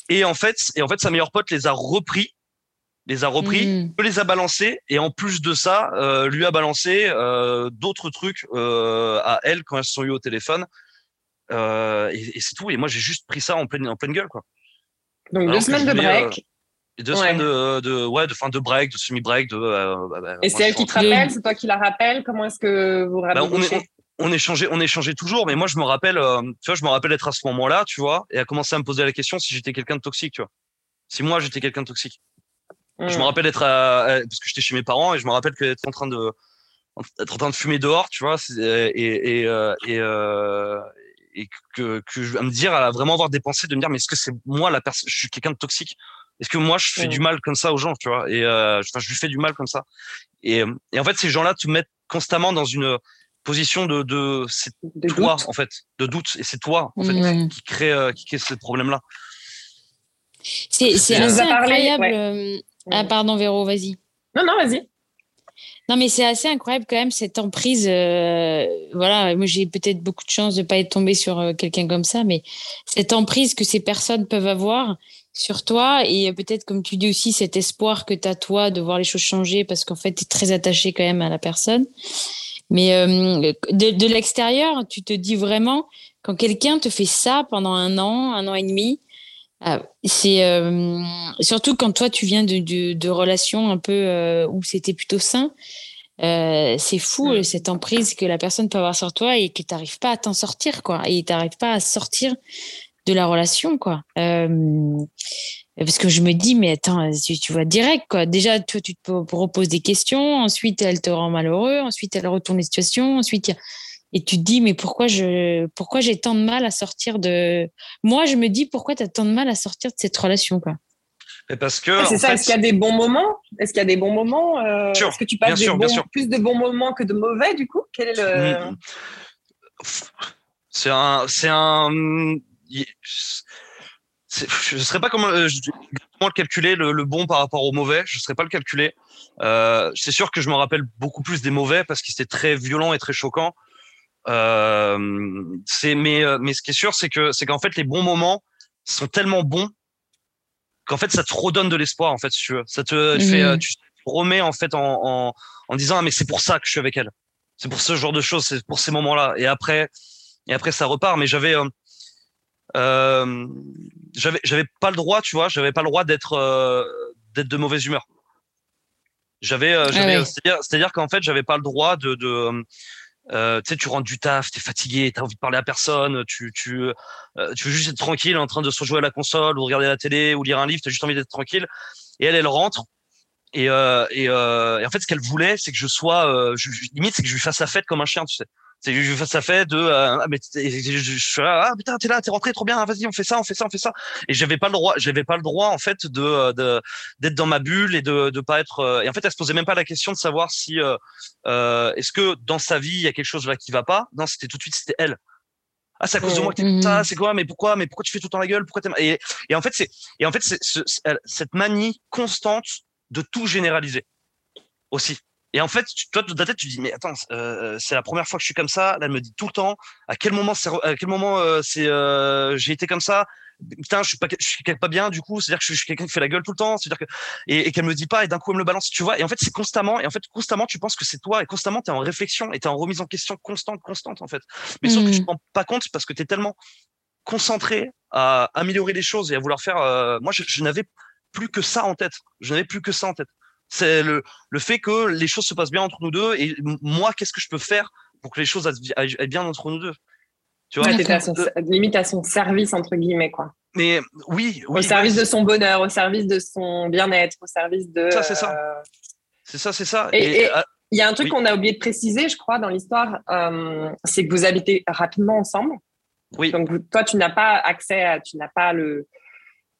Et en fait et en fait sa meilleure pote les a repris les a repris mmh. les a balancés et en plus de ça euh, lui a balancé euh, d'autres trucs euh, à elle quand elles se sont eues au téléphone. Euh, et, et c'est tout. Et moi j'ai juste pris ça en pleine en pleine gueule quoi. Donc deux semaines de break. deux ouais. semaines de, de, ouais de fin de break de semi break de bah, bah, et c'est elle qui te rappelle? c'est toi qui la rappelle? Comment est-ce que vous bah, on, on échangeait, on échangeait toujours, mais moi je me rappelle, euh, tu vois, je me rappelle être à ce moment-là, tu vois, et à commencer à me poser la question si j'étais quelqu'un de toxique, tu vois. Si moi j'étais quelqu'un de toxique. Je me rappelle être à, parce que j'étais chez mes parents et je me rappelle qu'être en train de être en train de fumer dehors, tu vois, et et et, euh, et, euh, et que que je vais me dire à vraiment avoir des pensées de me dire mais est-ce que c'est moi la personne, je suis quelqu'un de toxique? Est-ce que moi je fais du mal comme ça aux gens, tu vois? Et euh, enfin, je lui fais du mal comme ça. Et, et en fait ces gens-là te mettent constamment dans une position de, de c'est toi en fait, de doute et c'est toi en fait mmh. qui crée euh, qui crée ce problème là. C'est c'est assez incroyable. Euh, ah pardon Véro, vas-y. Non non vas-y. Non mais c'est assez incroyable quand même cette emprise. Euh, voilà, moi j'ai peut-être beaucoup de chance de pas être tombée sur euh, quelqu'un comme ça, mais cette emprise que ces personnes peuvent avoir sur toi et peut-être comme tu dis aussi cet espoir que tu as toi de voir les choses changer parce qu'en fait tu es très attaché quand même à la personne. Mais euh, de, de l'extérieur, tu te dis vraiment Quand quelqu'un te fait ça pendant un an, un an et demi, euh, c'est euh, surtout quand toi tu viens de, de, relations un peu où c'était plutôt sain. c'est fou cette emprise que la personne peut avoir sur toi et que tu n'arrives pas à t'en sortir quoi et tu n'arrives pas à sortir de la relation quoi parce que je me dis mais attends tu, tu vois direct quoi. Déjà toi tu te proposes des questions ensuite elle te rend malheureux ensuite elle retourne les situations ensuite et tu te dis mais pourquoi je pourquoi j'ai tant de mal à sortir de moi je me dis pourquoi tu as tant de mal à sortir de cette relation quoi? Parce que ah, c'est ça est-ce qu'il y a des bons moments? Est-ce qu'il y a des bons moments euh, est-ce que tu passes plus de bons moments que de mauvais du coup? Quel est le mm. c'est un c'est un je ne saurais pas comment, euh, comment le calculer, le, bon par rapport au mauvais. Je ne saurais pas le calculer. Euh, c'est sûr que je me rappelle beaucoup plus des mauvais parce qu'ils étaient très violents et très choquants. Euh, c'est mais euh, mais ce qui est sûr, c'est que c'est qu'en fait les bons moments sont tellement bons qu'en fait ça te redonne de l'espoir en fait si tu veux. Ça te, fait euh, tu te remets en fait en, en, en disant ah, mais c'est pour ça que je suis avec elle. C'est pour ce genre de choses, c'est pour ces moments-là. Et après et après ça repart. Mais j'avais euh, j'avais j'avais pas le droit, tu vois, j'avais pas le droit d'être d'être de mauvaise humeur. J'avais, ah c'est-à-dire, c'est-à-dire qu'en fait, j'avais pas le droit de, de euh, tu sais, tu rentres du taf, t'es fatigué, t'as envie de parler à personne, tu, tu, euh, tu veux juste être tranquille en train de se jouer à la console ou regarder la télé ou lire un livre, t'as juste envie d'être tranquille. Et elle, elle rentre. Et, euh, et, euh, et en fait, ce qu'elle voulait, c'est que je sois, euh, je, limite, c'est que je lui fasse sa fête comme un chien, tu sais. Sa fête de, euh, ah, mais je, je, suis là, ah putain, t'es là, t'es rentré, trop bien, vas-y, on fait ça, on fait ça, on fait ça. Et j'avais pas le droit, j'avais pas le droit en fait de d'être dans ma bulle et de de pas être. Et en fait, elle se posait même pas la question de savoir si euh, est-ce que dans sa vie il y a quelque chose là qui va pas? Non, c'était tout de suite, c'était elle ah c'est à cause de moi que t'es ça c'est quoi mais pourquoi mais pourquoi tu fais tout le temps la gueule? Pourquoi et, et en fait c'est et en fait c'est cette manie constante de tout généraliser aussi et en fait, toi, de ta tête, tu dis, mais attends, euh, c'est la première fois que je suis comme ça. Là, elle me dit tout le temps. À quel moment, à quel moment, euh, c'est, euh, j'ai été comme ça? Putain, je suis pas, je suis pas bien. Du coup, c'est-à-dire que je suis quelqu'un qui fait la gueule tout le temps. C'est-à-dire que et, et qu'elle me dit pas. Et d'un coup, elle me le balance. Tu vois. Et en fait, c'est constamment. Et en fait, constamment, tu penses que c'est toi. Et constamment, tu es en réflexion. Et tu es en remise en question constante, constante, en fait. Mais sauf que tu mmh. te rends pas compte parce que tu es tellement concentré à améliorer les choses et à vouloir faire. moi, je, je n'avais plus que ça en tête. Je n'avais plus que ça en tête. C'est le, le fait que les choses se passent bien entre nous deux et moi, qu'est-ce que je peux faire pour que les choses aillent bien entre nous deux? Tu vois, à son, limite à son service, entre guillemets, quoi. Mais oui, Au service de son bonheur, au service de son bien-être, au service de. Ça, c'est ça. Euh, c'est ça, c'est ça. Et euh, il y a un truc qu'on a oublié de préciser, je crois, dans l'histoire, euh, c'est que vous habitez rapidement ensemble. Oui. Donc, toi, tu n'as pas accès à, tu n'as pas le,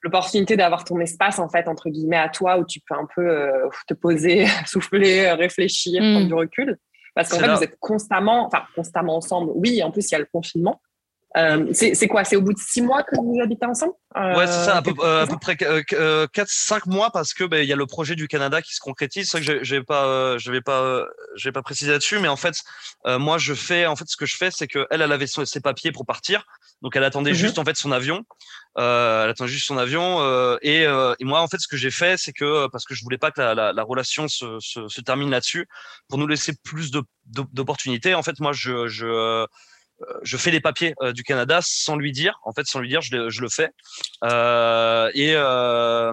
l'opportunité d'avoir ton espace en fait entre guillemets à toi où tu peux un peu euh, te poser, souffler, réfléchir, mm. prendre du recul. Parce qu'en fait, vous êtes constamment, enfin constamment ensemble. Oui, en plus il y a le confinement. Euh, c'est quoi? C'est au bout de six mois que vous habitez ensemble? Ouais, c'est ça, à peu, euh, à peu près 4-5 mois parce que ben, il y a le projet du Canada qui se concrétise. C'est vrai que pas, je vais pas, je vais pas préciser là-dessus, mais en fait, moi je fais, en fait, ce que je fais, c'est que elle, elle avait ses papiers pour partir, donc elle attendait mm-hmm. juste en fait son avion. Euh, elle attend juste son avion. Euh, et, euh, et, moi, en fait, ce que j'ai fait, c'est que parce que je voulais pas que la, la, la relation se, se, se termine là-dessus, pour nous laisser plus d'opportunités. En fait, moi, je, je euh, je fais les papiers euh, du Canada sans lui dire. En fait, sans lui dire, je, le, je le fais. Euh, et euh,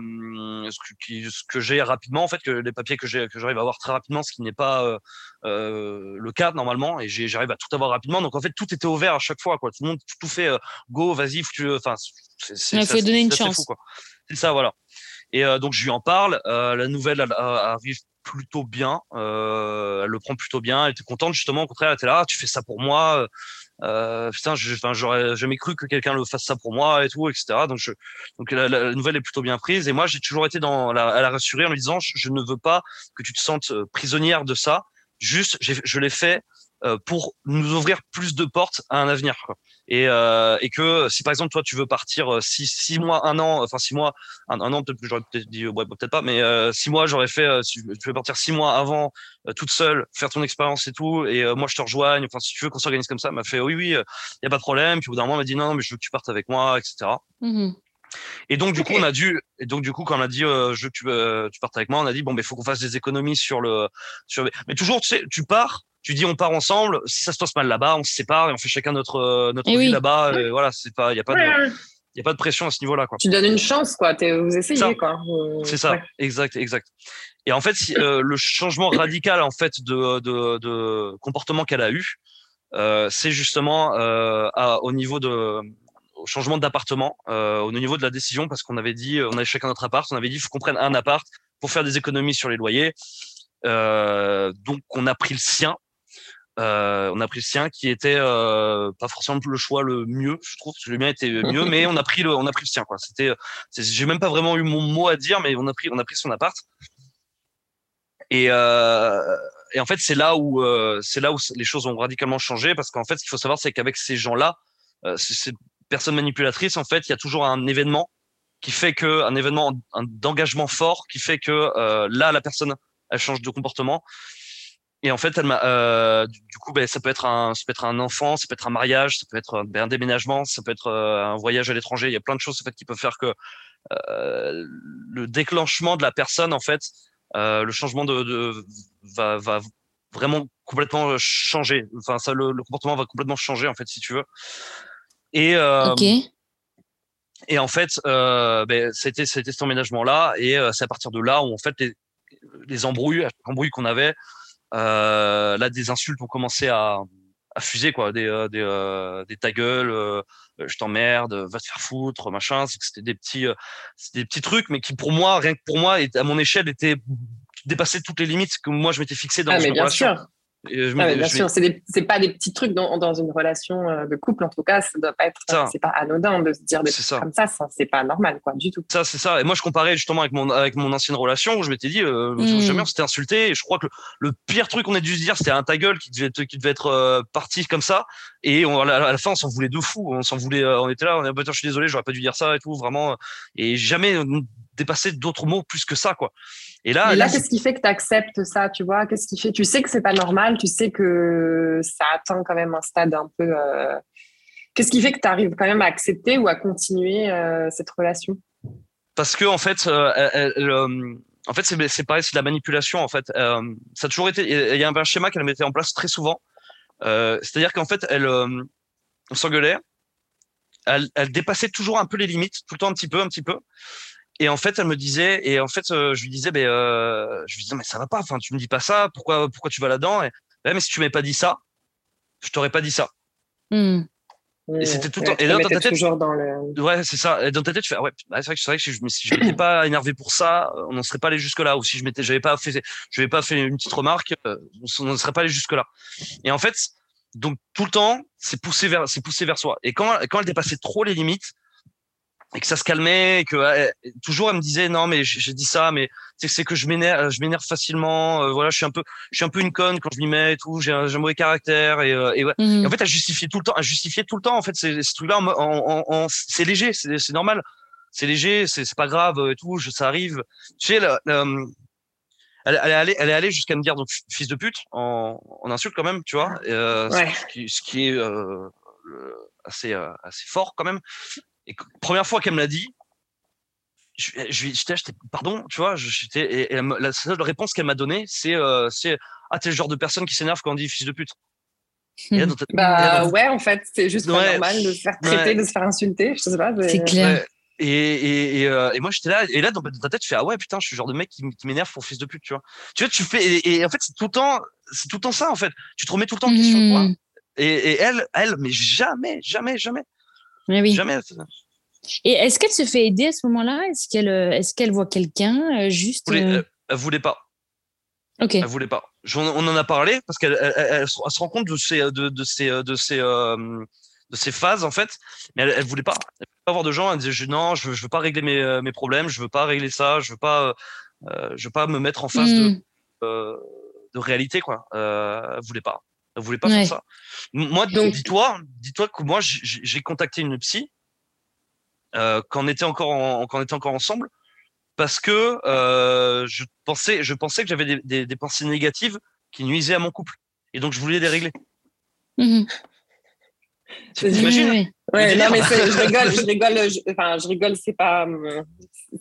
ce que, j'ai rapidement, en fait, que les papiers que j'ai, que j'arrive à avoir très rapidement, ce qui n'est pas euh, le cas normalement, et j'arrive à tout avoir rapidement. Donc en fait, tout était ouvert à chaque fois. Quoi. Tout le monde tout fait. go, vas-y, enfin, il faut donner une chance. C'est ça, voilà. Et donc je lui en parle. la nouvelle arrive plutôt bien. elle le prend plutôt bien. Elle était contente justement. Au contraire, elle était là. Ah, tu fais ça pour moi. Euh, putain, j'aurais jamais cru que quelqu'un le fasse ça pour moi et tout, etc. Donc, la, nouvelle est plutôt bien prise. Et moi, j'ai toujours été dans la, à la rassurer en lui disant, je, ne veux pas que tu te sentes euh, prisonnière de ça. Juste, je l'ai fait euh, pour nous ouvrir plus de portes à un avenir. Quoi. Et, euh, et que si par exemple toi tu veux partir euh, six, six mois, un an, enfin six mois, un, an peut-être j'aurais peut-être dit ouais peut-être pas, mais euh, six mois j'aurais fait. Euh, tu veux partir six mois avant, toute seule, faire ton expérience et tout, et moi je te rejoigne. Enfin si tu veux qu'on s'organise comme ça, m'a fait oui oui, il y a pas de problème. Puis au bout d'un moment, m'a dit non, non mais je veux que tu partes avec moi, etc. Et donc du coup, on a dû, et donc du coup, quand on a dit, euh, je tu, euh, tu partes avec moi, on a dit bon, mais il faut qu'on fasse des économies sur le, sur. Mais toujours, tu sais, tu pars, tu dis on part ensemble. Si ça se passe mal là-bas, on se sépare et on fait chacun notre euh, notre Eh vie oui. là-bas. et voilà, c'est pas, il y a pas de, il y a pas de pression à ce niveau-là, quoi. Tu donnes une chance, quoi. T'es- vous essayez, Ça. quoi. Euh, C'est ça, ouais. exact, exact. Et en fait, si, euh, le changement radical en fait de, de, de comportement qu'elle a eu, euh, c'est justement euh, à- au niveau de au changement d'appartement, euh, au niveau de la décision, parce qu'on avait dit, on avait chacun notre appart, on avait dit, il faut qu'on prenne un appart pour faire des économies sur les loyers. Euh, donc, on a pris le sien. Euh, on a pris le sien qui était euh, pas forcément le choix le mieux, je trouve, parce que le mien était mieux, mais on a pris le, on a pris le sien, quoi. C'était, c'est- j'ai même pas vraiment eu mon mot à dire, mais on a pris, on a pris son appart. Et, euh, et en fait, c'est là où, c'est là où les choses ont radicalement changé, parce qu'en fait, ce qu'il faut savoir, c'est qu'avec ces gens-là, euh, personnes manipulatrices, en fait, il y a toujours un événement qui fait que, un événement d'engagement fort, qui fait que euh, là, la personne, elle change de comportement. Et en fait, euh, du, coup, ben, ça peut être un, ça peut être un enfant, ça peut être un mariage, ça peut être ben, un déménagement, ça peut être euh, un voyage à l'étranger. Il y a plein de choses en fait qui peuvent faire que euh, le déclenchement de la personne, en fait, euh, le changement de, va, vraiment complètement changer. Enfin, ça, le comportement va complètement changer en fait, si tu veux. Et euh, et en fait, euh, ben, c'était c'était cet emménagement-là, et euh, c'est à partir de là où en fait les, les embrouilles, les embrouilles qu'on avait, euh, là des insultes ont commencé à, à fuser quoi, des euh, des, euh, des ta gueule, euh, je t'emmerde, va te faire foutre, machin. C'est que C'était des petits euh, c'était des petits trucs, mais qui pour moi, rien que pour moi, et à mon échelle, étaient dépassaient toutes les limites que moi je m'étais fixé dans Ah, mais bien relation. sûr. Et je Ah, bien je sûr, c'est pas des petits trucs dans, dans une relation euh, de couple, en tout cas, ça doit pas être, c'est pas anodin de se dire des trucs ça. comme ça, ça c'est pas normal, quoi, du tout. Ça, c'est ça. Et moi, je comparais justement avec mon, avec mon ancienne relation où je m'étais dit, euh, Mm. jamais on s'était insulté. Et je crois que le, le pire truc qu'on ait dû se dire, c'était un ta gueule qui devait être, qui devait être euh, parti comme ça. Et on, à, la, à la fin, on s'en voulait de fou. On s'en voulait, euh, on était là, on a je suis désolé, j'aurais pas dû dire ça et tout, vraiment. Et jamais dépassé d'autres mots plus que ça, quoi. Et là, Mais là, là, qu'est-ce qui fait que tu acceptes ça, tu vois? Qu'est-ce qui fait? Tu sais que c'est pas normal, tu sais que ça atteint quand même un stade un peu. euh, Qu'est-ce qui fait que tu arrives quand même à accepter ou à continuer euh, cette relation? Parce que en fait, euh, elle- elle, en fait, c'est pareil, c'est de la manipulation. En fait, ça a toujours été. Il y a un schéma qu'elle mettait en place très souvent. C'est-à-dire qu'en fait, elle, on s'engueulait. Elle, elle dépassait toujours un peu les limites, tout le temps un petit peu, un petit peu. Et en fait, elle me disait, et en fait, euh, je lui disais, ben, euh, je lui disais, mais ça va pas. Enfin, tu me dis pas ça. Pourquoi, pourquoi tu vas là-dedans? Et mais si tu m'avais pas dit ça, je t'aurais pas dit ça. Hmm. Et c'était tout le Ouais, temps- et là, dans ta tête, toujours dans le. Ouais, c'est ça. Et dans ta tête, tu fais, ah ouais, bah, c'est vrai que c'est vrai que si je, si je m'étais pas énervé pour ça, on n'en serait pas allé jusque là. Ou si je m'étais, j'avais pas fait, je n'avais pas fait une petite remarque, euh, on n'en serait pas allé jusque là. Et en fait, donc tout le temps, c'est poussé vers, c'est poussé vers soi. Et quand, quand elle dépassait trop les limites et que ça se calmait, et que euh, toujours elle me disait non mais j'ai dit ça, mais c'est que je m'énerve, je m'énerve facilement. euh, voilà, je suis un peu, je suis un peu une conne quand je m'y mets et tout. J'ai un, un mauvais caractère et, euh, et ouais. Et en fait, à justifier tout le temps, à justifier tout le temps. En fait, c'est ce en, en, en- c'est léger, c'est normal, c'est léger, c'est pas grave et tout, je, ça arrive. Tu sais, la- la- elle, elle est allée, elle est allée jusqu'à me dire donc fils de pute en, en insulte quand même, tu vois. et, euh, ce- Ouais. ce, qui, ce qui est euh, assez euh, assez fort quand même. Et que- première fois qu'elle me l'a dit, je, je, lui- j'étais, j'étais- pardon, tu vois, je- j'étais, et, et elle me- la seule réponse qu'elle m'a donnée, c'est, euh, c'est, ah, t'es le genre de personne qui s'énerve quand on dit fils de pute. Là, ta- là, Bah ouais, en fait, c'est juste pas normal de se faire traiter, Ouais. de se faire insulter. Je sais pas. mais- C'est clair. Ouais. Et, et, et, euh, et moi j'étais là et là dans, ta tête tu fais ah ouais putain je suis le genre de mec qui, m'énerve pour fils de pute tu vois tu vois tu fais et, et en fait c'est tout le temps c'est tout le temps ça en fait tu te remets tout le temps en question toi Hmm. et, et elle elle mais jamais jamais jamais Oui. jamais. Et est-ce qu'elle se fait aider à ce moment-là? Est-ce qu'elle euh, est-ce qu'elle voit quelqu'un euh, juste elle voulait, euh, elle, elle voulait pas. Ok. elle voulait pas. On, on en a parlé parce qu'elle elle, se rend compte de ces de, de de euh, de ces phases en fait. Mais elle, elle voulait pas. Elle voulait pas avoir de gens. Elle disait non je veux, je veux pas régler mes, euh, mes problèmes. Je veux pas régler ça. Je veux pas euh, euh, je veux pas me mettre en face de Hmm. euh, de réalité quoi. Euh, elle voulait pas, elle voulait pas Ouais. faire ça. Moi, Donc- dis-toi, dis-toi que moi j'ai- contacté une psy euh, quand on était encore en, quand on était encore ensemble parce que euh, je pensais je pensais que j'avais des, des, des pensées négatives qui nuisaient à mon couple et donc je voulais les régler. Mhm. T'imagines? Ouais, non, mais je rigole, je rigole, je- enfin, je rigole, c'est pas. euh,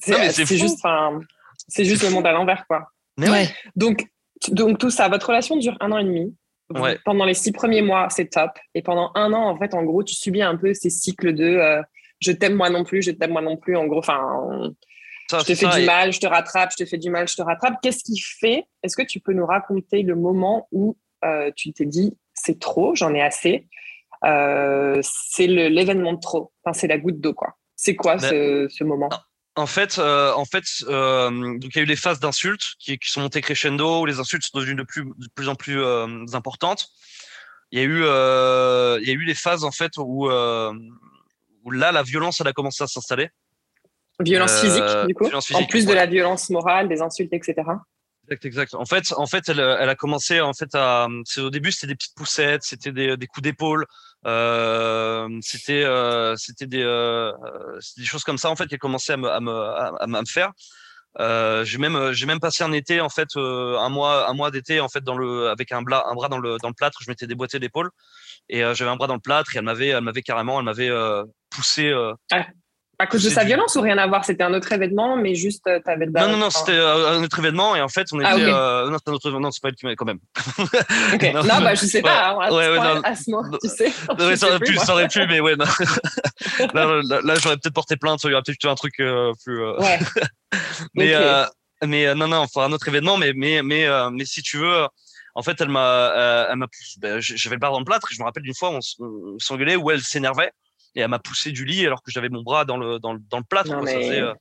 C'est Non, mais c'est c'est fou. juste, enfin, c'est juste le monde à l'envers, quoi. Mais ouais. Ouais. Donc, donc, tout ça, votre relation dure un an et demi. Ouais. Pendant les six premiers mois, c'est top. Et pendant un an, en fait, en gros, tu subis un peu ces cycles de euh, je t'aime moi non plus, je t'aime moi non plus. En gros, enfin, je te fais du et- mal, je te rattrape, je te fais du mal, je te rattrape. Qu'est-ce qui fait Est-ce que tu peux nous raconter le moment où euh, tu t'es dit c'est trop, j'en ai assez Euh, C'est l'événement de trop. Enfin, c'est la goutte d'eau, quoi. C'est quoi Ben, ce, ce moment? En fait, euh, en fait, euh, donc il y a eu les phases d'insultes qui, qui sont montées crescendo, où les insultes sont devenues de plus, de plus en plus euh, importantes. Il y a eu, il y a eu les phases en fait où, où là la violence elle a commencé à s'installer. Violence physique, du coup violence En plus de la violence morale, des insultes, etc. Exact, exact. En fait, en fait, elle, elle a commencé en fait à. c'est- Au début, c'était des petites poussettes, c'était des, des coups d'épaule, c'était, euh, c'était des, euh, euh, des choses comme ça en fait qui a commencé à me, à me, à, me faire. Euh, j'ai même, j'ai même passé un été en fait, euh, un mois, un mois d'été en fait dans le, avec un, bras un bras dans le, dans le plâtre. Je m'étais déboîté l'épaule et euh, j'avais un bras dans le plâtre et elle m'avait, elle m'avait carrément, elle m'avait euh, poussé. euh, À cause de C'est sa du- violence ou rien à voir? C'était un autre événement, mais juste, tu avais le Non, non, non, c'était euh, un autre événement et en fait, on était. Ah, euh, non, c'était un autre événement. C'est pas elle qui m'a quand même. ok. non, Non, bah, je sais ouais. pas. hein, à, Ouais, ce ouais, point- non. à ce moment, tu sais. Ouais, ça aurait pu, ça aurait pu, mais ouais. Non. là, là, là, j'aurais peut-être porté plainte. Il y aurait peut-être eu un truc euh, plus. euh, Ouais. mais Ok. euh, mais euh, non, non, enfin un autre événement. Mais mais mais euh, mais si tu veux, en fait, elle m'a, euh, elle m'a, ben, j'avais le bar dans le plâtre. Et je me rappelle d'une fois, on s'engueulait où elle s'énervait et elle m'a poussé du lit alors que j'avais mon bras dans le dans le, dans le plâtre. Non, quoi. Ça mais- faisait, euh,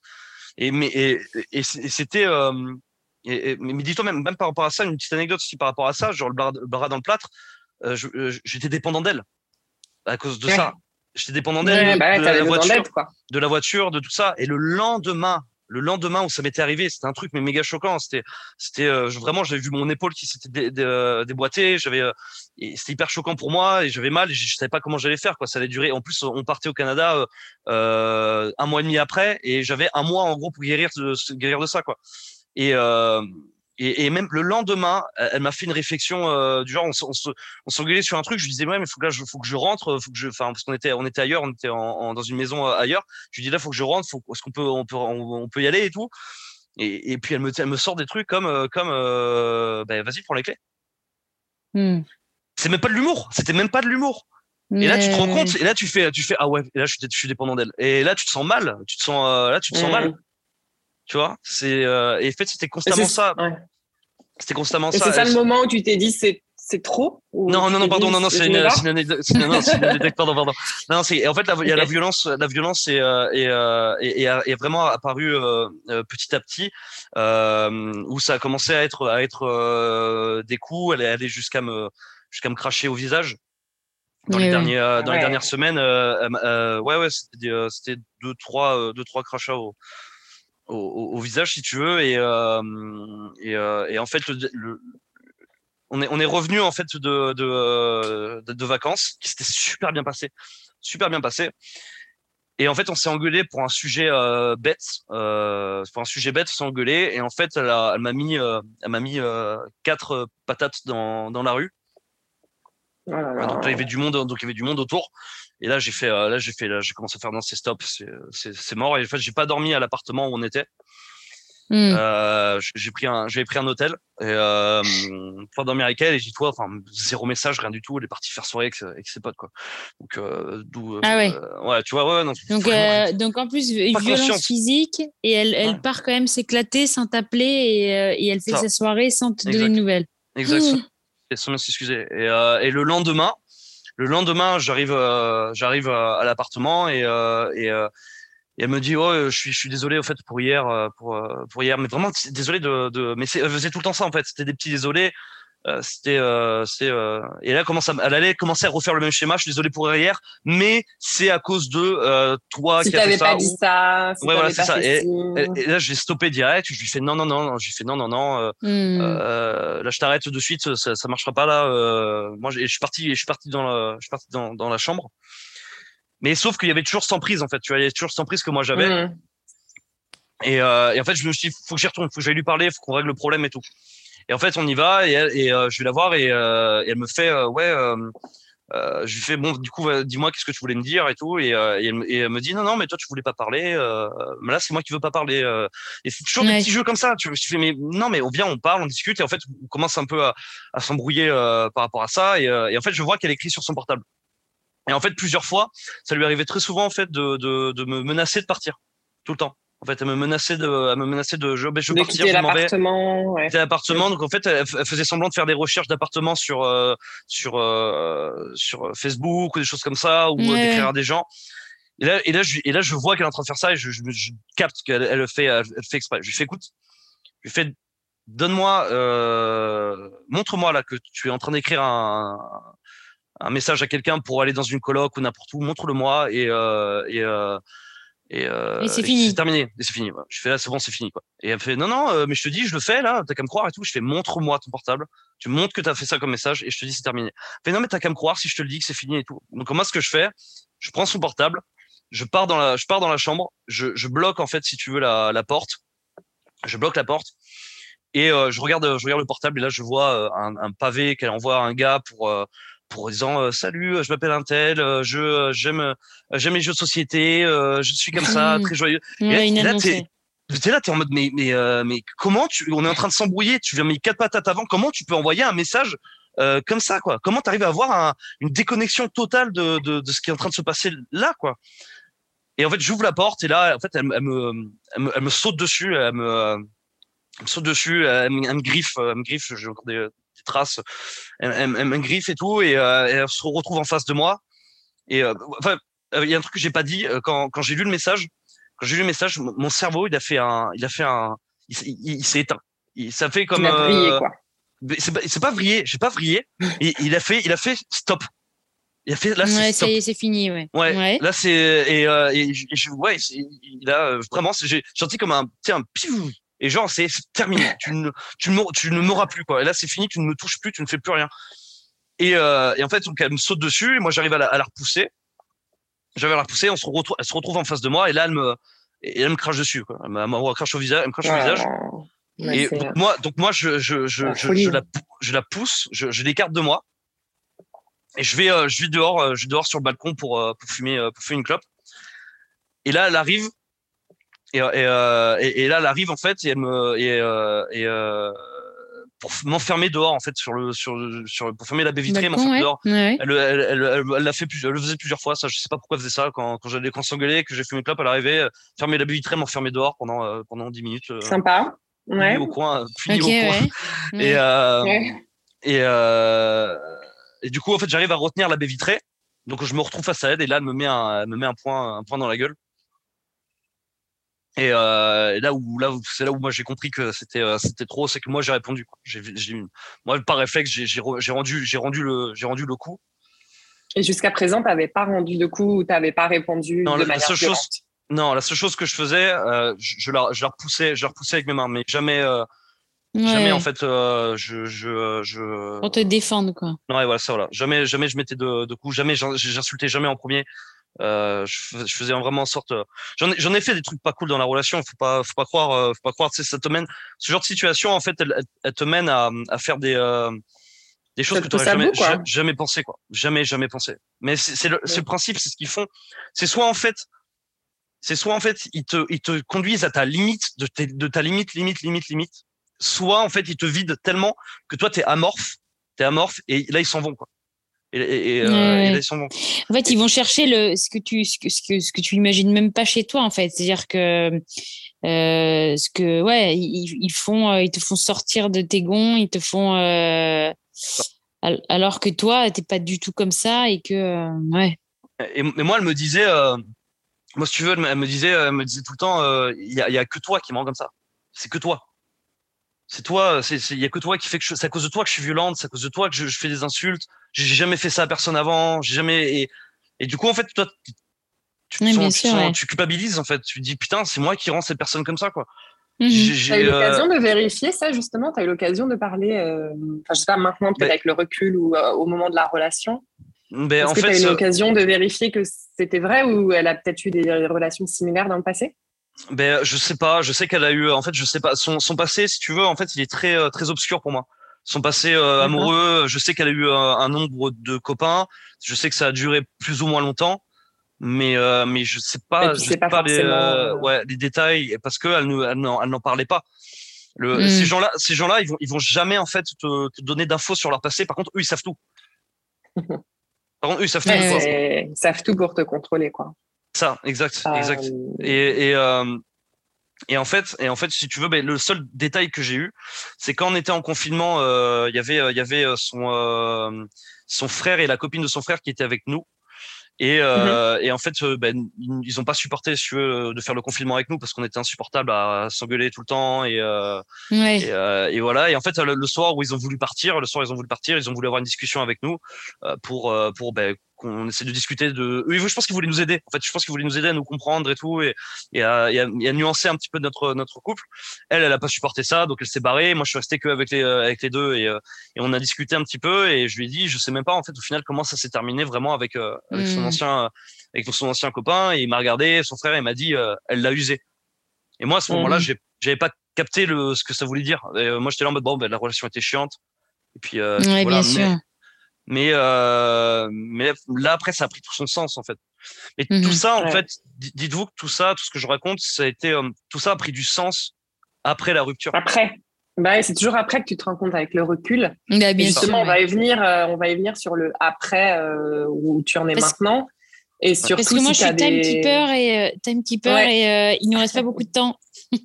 et mais et, c'était. euh, et, et- mais dis-toi même, même par rapport à ça, une petite anecdote aussi par rapport à ça, genre le bras, le bras dans le plâtre, euh, j'étais dépendant d'elle à cause de Ouais. ça. J'étais dépendant d'elle, Ouais, de, bah, ouais, la voiture, de la voiture, de tout ça. Et le lendemain, le lendemain où ça m'était arrivé, c'était un truc mais méga choquant. C'était, c'était euh, vraiment, j'avais vu mon épaule qui s'était dé- euh, déboîtée. J'avais, euh, c'était hyper choquant pour moi et j'avais mal. Et je, je savais pas comment j'allais faire. Quoi, ça allait durer. En plus, on partait au Canada euh, euh, un mois et demi après et j'avais un mois en gros pour guérir de, guérir de ça. Quoi. Et euh, et, et même le lendemain, elle m'a fait une réflexion euh, du genre, on, se- on, se- on s'engueulait sur un truc. Je lui disais ouais, mais faut que là, je, faut que je rentre, faut que je, enfin parce qu'on était, on était ailleurs, on était en, en- dans une maison euh, ailleurs. Je lui dis là, faut que je rentre, faut, est-ce qu'on peut, on peut, on, on peut y aller et tout. Et, et puis elle me, elle me sort des trucs comme, euh, comme, euh, ben, vas-y, prends les clés. Hmm. C'est même pas de l'humour, c'était même pas de l'humour. Et là, tu te rends compte, et là, tu fais, tu fais, ah ouais, et là, je suis, je suis dépendant d'elle. Et là, tu te sens mal, tu te sens, euh, là, tu te sens mal. Tu vois, c'est, euh, et en fait, c'était constamment ça. ouais. C'était constamment Et ça. c'est ça le moment où tu t'es dit c'est c'est trop Non, non, non, pardon, non, non, c'est une, anecdote, pardon, pardon. Non, c'est, en fait, la- il y a la violence, la violence est, euh, est, euh, est, est- est vraiment apparue euh, euh, petit à petit, euh, où ça a commencé à être, à être euh, des coups, elle est allée jusqu'à me, jusqu'à me cracher au visage. Dans Oui, les oui. derniers, euh, dans les Ouais. dernières semaines, euh, euh, ouais, ouais, c'était, deux, trois, deux, trois crachats au, au, au- au visage, si tu veux, et, euh, et, euh, et en fait, le, le- on est, on est revenu en fait de, de, de, de vacances qui s'était super bien passé, super bien passé. Et en fait, on s'est engueulé pour un sujet euh, bête, euh, pour un sujet bête, on s'est engueulé. Et en fait, elle, m'a mis, euh, elle m'a mis euh, quatre patates dans, dans la rue. Oh là là. Ouais, donc là, il y avait du monde, donc il y avait du monde autour. Et là, j'ai fait, euh, là, j'ai fait, là, j'ai commencé à faire non, c'est stop, c'est, mort. Et en fait, j'ai pas dormi à l'appartement où on était. Hmm. Euh, j'ai pris un, j'avais pris un hôtel et euh, pour dormir avec elle. Et j'ai dit toi, enfin zéro message, rien du tout. Elle est partie faire soirée avec, ses- avec ses potes quoi. Donc euh, d'où. euh, Ah ouais. euh, ouais, tu vois, ouais, non. Donc, vraiment, euh, donc en plus, Pas violence conscience. physique, et elle, elle Ouais. part quand même s'éclater sans t'appeler, et, euh, et elle fait Ça. sa soirée sans te donner de nouvelles. Exact. Mmh. Sans s'excuser. Et, euh, et le lendemain, le lendemain, j'arrive, euh, j'arrive à, à l'appartement et, euh, et, euh, et elle me dit, oh, je suis, je suis désolé au fait pour hier, euh, pour, euh, pour hier, mais vraiment désolé de, de, mais c'est, faisait tout le temps ça en fait. C'était des petits désolés. Euh, c'était, euh, c'est, euh, et là, commence à, elle allait commencer à refaire le même schéma. Je suis désolé pour hier, mais c'est à cause de toi Si qui as fait t'avais ça. pas dit ça, si Ouais, voilà, c'est pas ça. Et, et- là, j'ai stoppé direct. Je lui fais non, non, non, non. J'ai fait non, non, non. Hmm. euh, là, je t'arrête de suite, ça, ça marchera pas là. Moi, je suis parti, je suis parti dans la, je suis parti dans, dans la chambre. Mais sauf qu'il y avait toujours sans prise en fait. Tu vois, il y avait toujours sans prise que moi j'avais. Mmh. Et, euh, et en fait, je me suis dit, faut que j'y retourne, faut que j'aille lui parler, faut qu'on règle le problème et tout. Et en fait, on y va et, elle- et euh, je vais la voir et, euh, et elle me fait, euh, ouais, euh, euh, je lui fais bon, du coup, dis-moi qu'est-ce que tu voulais me dire et tout, et, euh, et, elle, me dit non, non, mais toi tu voulais pas parler, euh, mais là c'est moi qui veux pas parler. Euh. et c'est toujours des petits jeux comme ça. Tu, tu fais mais non, mais on vient, on parle, on discute, et en fait on commence un peu à, à s'embrouiller par rapport à ça, et, et, en fait je vois qu'elle écrit sur son portable. Et en fait plusieurs fois, ça lui arrivait très souvent en fait de, de, de me menacer de partir tout le temps. En fait, elle me menaçait de, elle me menaçait de, je, je veux partir, je l'appartement. Ouais. l'appartement. Donc en fait, elle, faisait semblant de faire des recherches d'appartements sur euh, sur euh, sur Facebook ou des choses comme ça, ou d'écrire à des gens. Et là, et là, je, et là, je vois qu'elle est en train de faire ça et je, je, je capte qu'elle elle le fait, elle, fait exprès. Je lui fais écoute, je lui fais donne-moi, euh, montre-moi là que tu es en train d'écrire un, un message à quelqu'un pour aller dans une coloc ou n'importe où, montre-le-moi et, euh, et, euh, et, euh, c'est fini. C'est terminé. Et c'est fini. Je fais là, c'est bon, c'est fini. Quoi. Et elle fait non, non, euh, mais je te dis, je le fais là, t'as qu'à me croire et tout. Je fais montre-moi ton portable. Tu montres que t'as fait ça comme message et je te dis, c'est terminé. Elle fait non, mais t'as qu'à me croire si je te le dis que c'est fini et tout. Donc, moi, ce que je fais, je prends son portable, je pars dans la, je pars dans la chambre, je, je bloque en fait, si tu veux, la, la porte. Je bloque la porte et euh, je regarde, je regarde le portable et là, je vois euh, un, un pavé qu'elle envoie à un gars pour pour disant euh, salut, euh, je m'appelle un tel, euh, je j'aime j'aime les jeux de société, je suis comme ça, très joyeux. Ouais, Et là, t'es- là. T'es en mode mais mais euh, mais comment tu on est en train de s'embrouiller, tu viens mis quatre patates avant, comment tu peux envoyer un message euh, comme ça quoi? Comment t'arrives à avoir un- une déconnexion totale de, de de ce qui est en train de se passer là quoi? Et en fait, j'ouvre la porte et là, en fait, elle, me- elle me elle me elle me saute dessus, elle me elle me saute dessus, elle me, elle me griffe, elle me griffe, j'ai encore des, des traces, elle, elle- elle me griffe et tout, et, euh, et elle se retrouve en face de moi. Et euh, enfin, euh, il y a un truc que j'ai pas dit euh, quand, quand j'ai lu le message. Quand j'ai lu le message, mon cerveau, il a fait un, il a fait un, il, s'est- il- il s'est éteint. Il- ça fait comme. Il a brillé, euh, quoi. c'est pas, pas vrillé, j'ai pas vrillé. Et il a fait, il a fait stop. Il a fait là, c'est Ouais, c'est fini, ouais. Ouais, Ouais. là c'est et, euh, et, je- et ouais, il a vraiment, j'ai senti comme un, un pivou. Et genre c'est terminé. tu ne, tu ne, tu ne m'auras plus quoi. Et là c'est fini, tu ne me touches plus, tu ne fais plus rien. Et, euh, et en fait donc elle me saute dessus, et moi j'arrive à la, à la repousser. J'arrive à la repousser, on se retrouve, elle se retrouve en face de moi et là elle me, et elle me crache dessus quoi. Elle me, crache au visage, elle me crache au visage. ouais, Et donc moi, donc moi, je, je, je, La je, je la, je la pousse, je, je l'écarte de moi, et je vais, euh, je vais dehors, euh, je vais dehors sur le balcon pour, euh, pour fumer, pour fumer une clope. Et là, elle arrive, et, euh, et, euh, et, et là, elle arrive en fait, et elle me, et, euh, et euh, pour m'enfermer dehors en fait sur le, sur, le- sur, pour fermer la baie vitrée, m'enfermer ouais. dehors. Ouais. Elle, elle, elle, elle, elle l'a fait plus, elle le faisait plusieurs fois. Ça, je sais pas pourquoi elle faisait ça. Quand, quand j'allais, quand s'engueulait, que j'ai fumé une clope, elle arrivait, euh, fermer la baie vitrée, m'enfermer dehors pendant, euh, pendant 10 minutes. euh, Sympa. Ouais. au coin, fini Ok, au coin. ouais. Et, euh, Ouais. et, euh, et du coup, en fait, j'arrive à retenir la baie vitrée. Donc, je me retrouve face à elle et là, elle me met un, elle me met un point, un point dans la gueule. Et, euh, là où, là où, c'est là où moi j'ai compris que c'était, euh, c'était trop, c'est que moi j'ai répondu. J'ai, j'ai, moi, par réflexe, j'ai, j'ai, re- j'ai rendu, j'ai rendu le, j'ai rendu le coup. Et jusqu'à présent, tu n'avais pas rendu de coup ou tu n'avais pas répondu Non, de la- la manière seule violente? chose- Non, la seule chose que je faisais, euh, je, je la, je la repoussais, je la repoussais avec mes mains, mais jamais, euh, jamais Ouais. en fait, euh, je, je, je. Pour te défendre, quoi. Ouais, voilà, ça, voilà. Jamais, jamais je mettais de, de coups, jamais j'in- j'insultais jamais en premier. Euh, je, fais- je faisais vraiment en sorte. euh, J'en ai, j'en ai fait des trucs pas cool dans la relation. Faut pas, faut pas croire, euh, faut pas croire. Tu sais, ça te mène. Ce genre de situation, en fait, elle, elle, elle te mène à, à faire des, euh, des choses Ça que tu jamais, bout, jamais pensé, quoi. Jamais, jamais pensé. Mais c'est c'est le, c'est le principe, c'est ce qu'ils font. C'est soit en fait, c'est soit en fait, ils te, ils te conduisent à ta limite, de, tes- de ta limite, limite, limite, limite. Soit en fait, ils te vident tellement que toi, t'es amorphe, t'es amorphe, et là, ils s'en vont, quoi. Et, et, euh, Ouais, et là, ils s'en vont. En fait, ils vont chercher le, ce que tu, ce que, ce que, ce que tu imagines même pas chez toi, en fait. C'est-à-dire que, euh, ce que, ouais, ils, ils font, euh, ils te font sortir de tes gonds, ils te font, euh, al- alors que toi, t'es pas du tout comme ça et que, ouais. Et, et moi, elle me disait, moi, si tu veux, elle me, disait, elle me disait tout le temps, il y, a, y a que toi qui me rend comme ça. C'est que toi. C'est toi, c'est, c'est- il y a que toi qui fait que je, c'est à cause de toi que je suis violente, c'est à cause de toi que je, je fais des insultes. J'ai jamais fait ça à personne avant, j'ai jamais, et, et du coup, en fait, toi, tu, Oui, sens- tu, te sûr, sens- ouais. tu culpabilises, en fait. Tu te dis, putain, c'est moi qui rends ces personnes comme ça, quoi. Tu as eu euh, l'occasion de vérifier ça, justement? Tu as eu l'occasion de parler, euh, enfin, je sais pas, maintenant, peut-être Mais- avec le recul ou euh, au moment de la relation? Ben, Est-ce que tu as eu l'occasion de vérifier que c'était vrai ou elle a peut-être eu des relations similaires dans le passé? Ben, je sais pas. Je sais qu'elle a eu. En fait, je sais pas. Son, son passé, si tu veux, en fait, il est très, euh, très obscur pour moi. son passé amoureux. Je sais qu'elle a eu un, nombre de copains. Je sais que ça a duré plus ou moins longtemps, mais mais je sais pas, je sais pas, les, ouais, les détails parce que elle n'en parlait pas. Le, mm. Ces gens-là, ces gens-là, ils vont, ils vont jamais en fait te, te donner d'infos sur leur passé. Par contre, eux, ils savent tout. Par contre, eux, ils savent tout. Ils savent tout pour te contrôler, quoi. Ça, exact, euh, exact. Et, et, euh, et en fait, et en fait, si tu veux, ben, le seul détail que j'ai eu, c'est quand on était en confinement, euh, il y avait, il y avait son son frère et la copine de son frère qui étaient avec nous. Et, euh, mhm. et en fait, ben, ils ont pas supporté, si veux, de faire le confinement avec nous parce qu'on était insupportable à s'engueuler tout le temps. Et, euh, et, euh, et, voilà. Et en fait, le, soir où ils ont voulu partir, le soir ils ont voulu partir, ils ont voulu avoir une discussion avec nous pour pour ben, qu'on essaie de discuter de. Oui, je pense qu'ils voulaient nous aider. En fait, je pense qu'ils voulaient nous aider à nous comprendre et tout, et, et, à, et, à, nuancer un petit peu notre notre couple. Elle, elle a pas supporté ça, donc elle s'est barrée. Moi, je suis resté que avec les avec les deux, et, et on a discuté un petit peu. Et je lui ai dit, je sais même pas en fait au final comment ça s'est terminé vraiment avec avec son mm. ancien avec son ancien copain. Et il m'a regardé, son frère, il m'a dit, elle l'a usé. Et moi, à ce moment-là, mm. j'avais pas capté le ce que ça voulait dire. Et, moi, j'étais là en mode bon, ben, la relation était chiante. Et puis, euh, ouais, voilà. bien sûr. Mais, euh, mais là, après, ça a pris tout son sens, en fait. Et tout mhm. ça, en fait, dites-vous que tout ça, tout ce que je raconte, ça a été, euh, tout ça a pris du sens après la rupture. Après. Bah, c'est toujours après que tu te rends compte avec le recul. Bah, bien justement, on va y venir, euh, on va y venir sur le après euh, où tu en es maintenant. Et surtout, Parce que moi, je suis timekeeper et, timekeeper et il nous reste pas beaucoup de temps.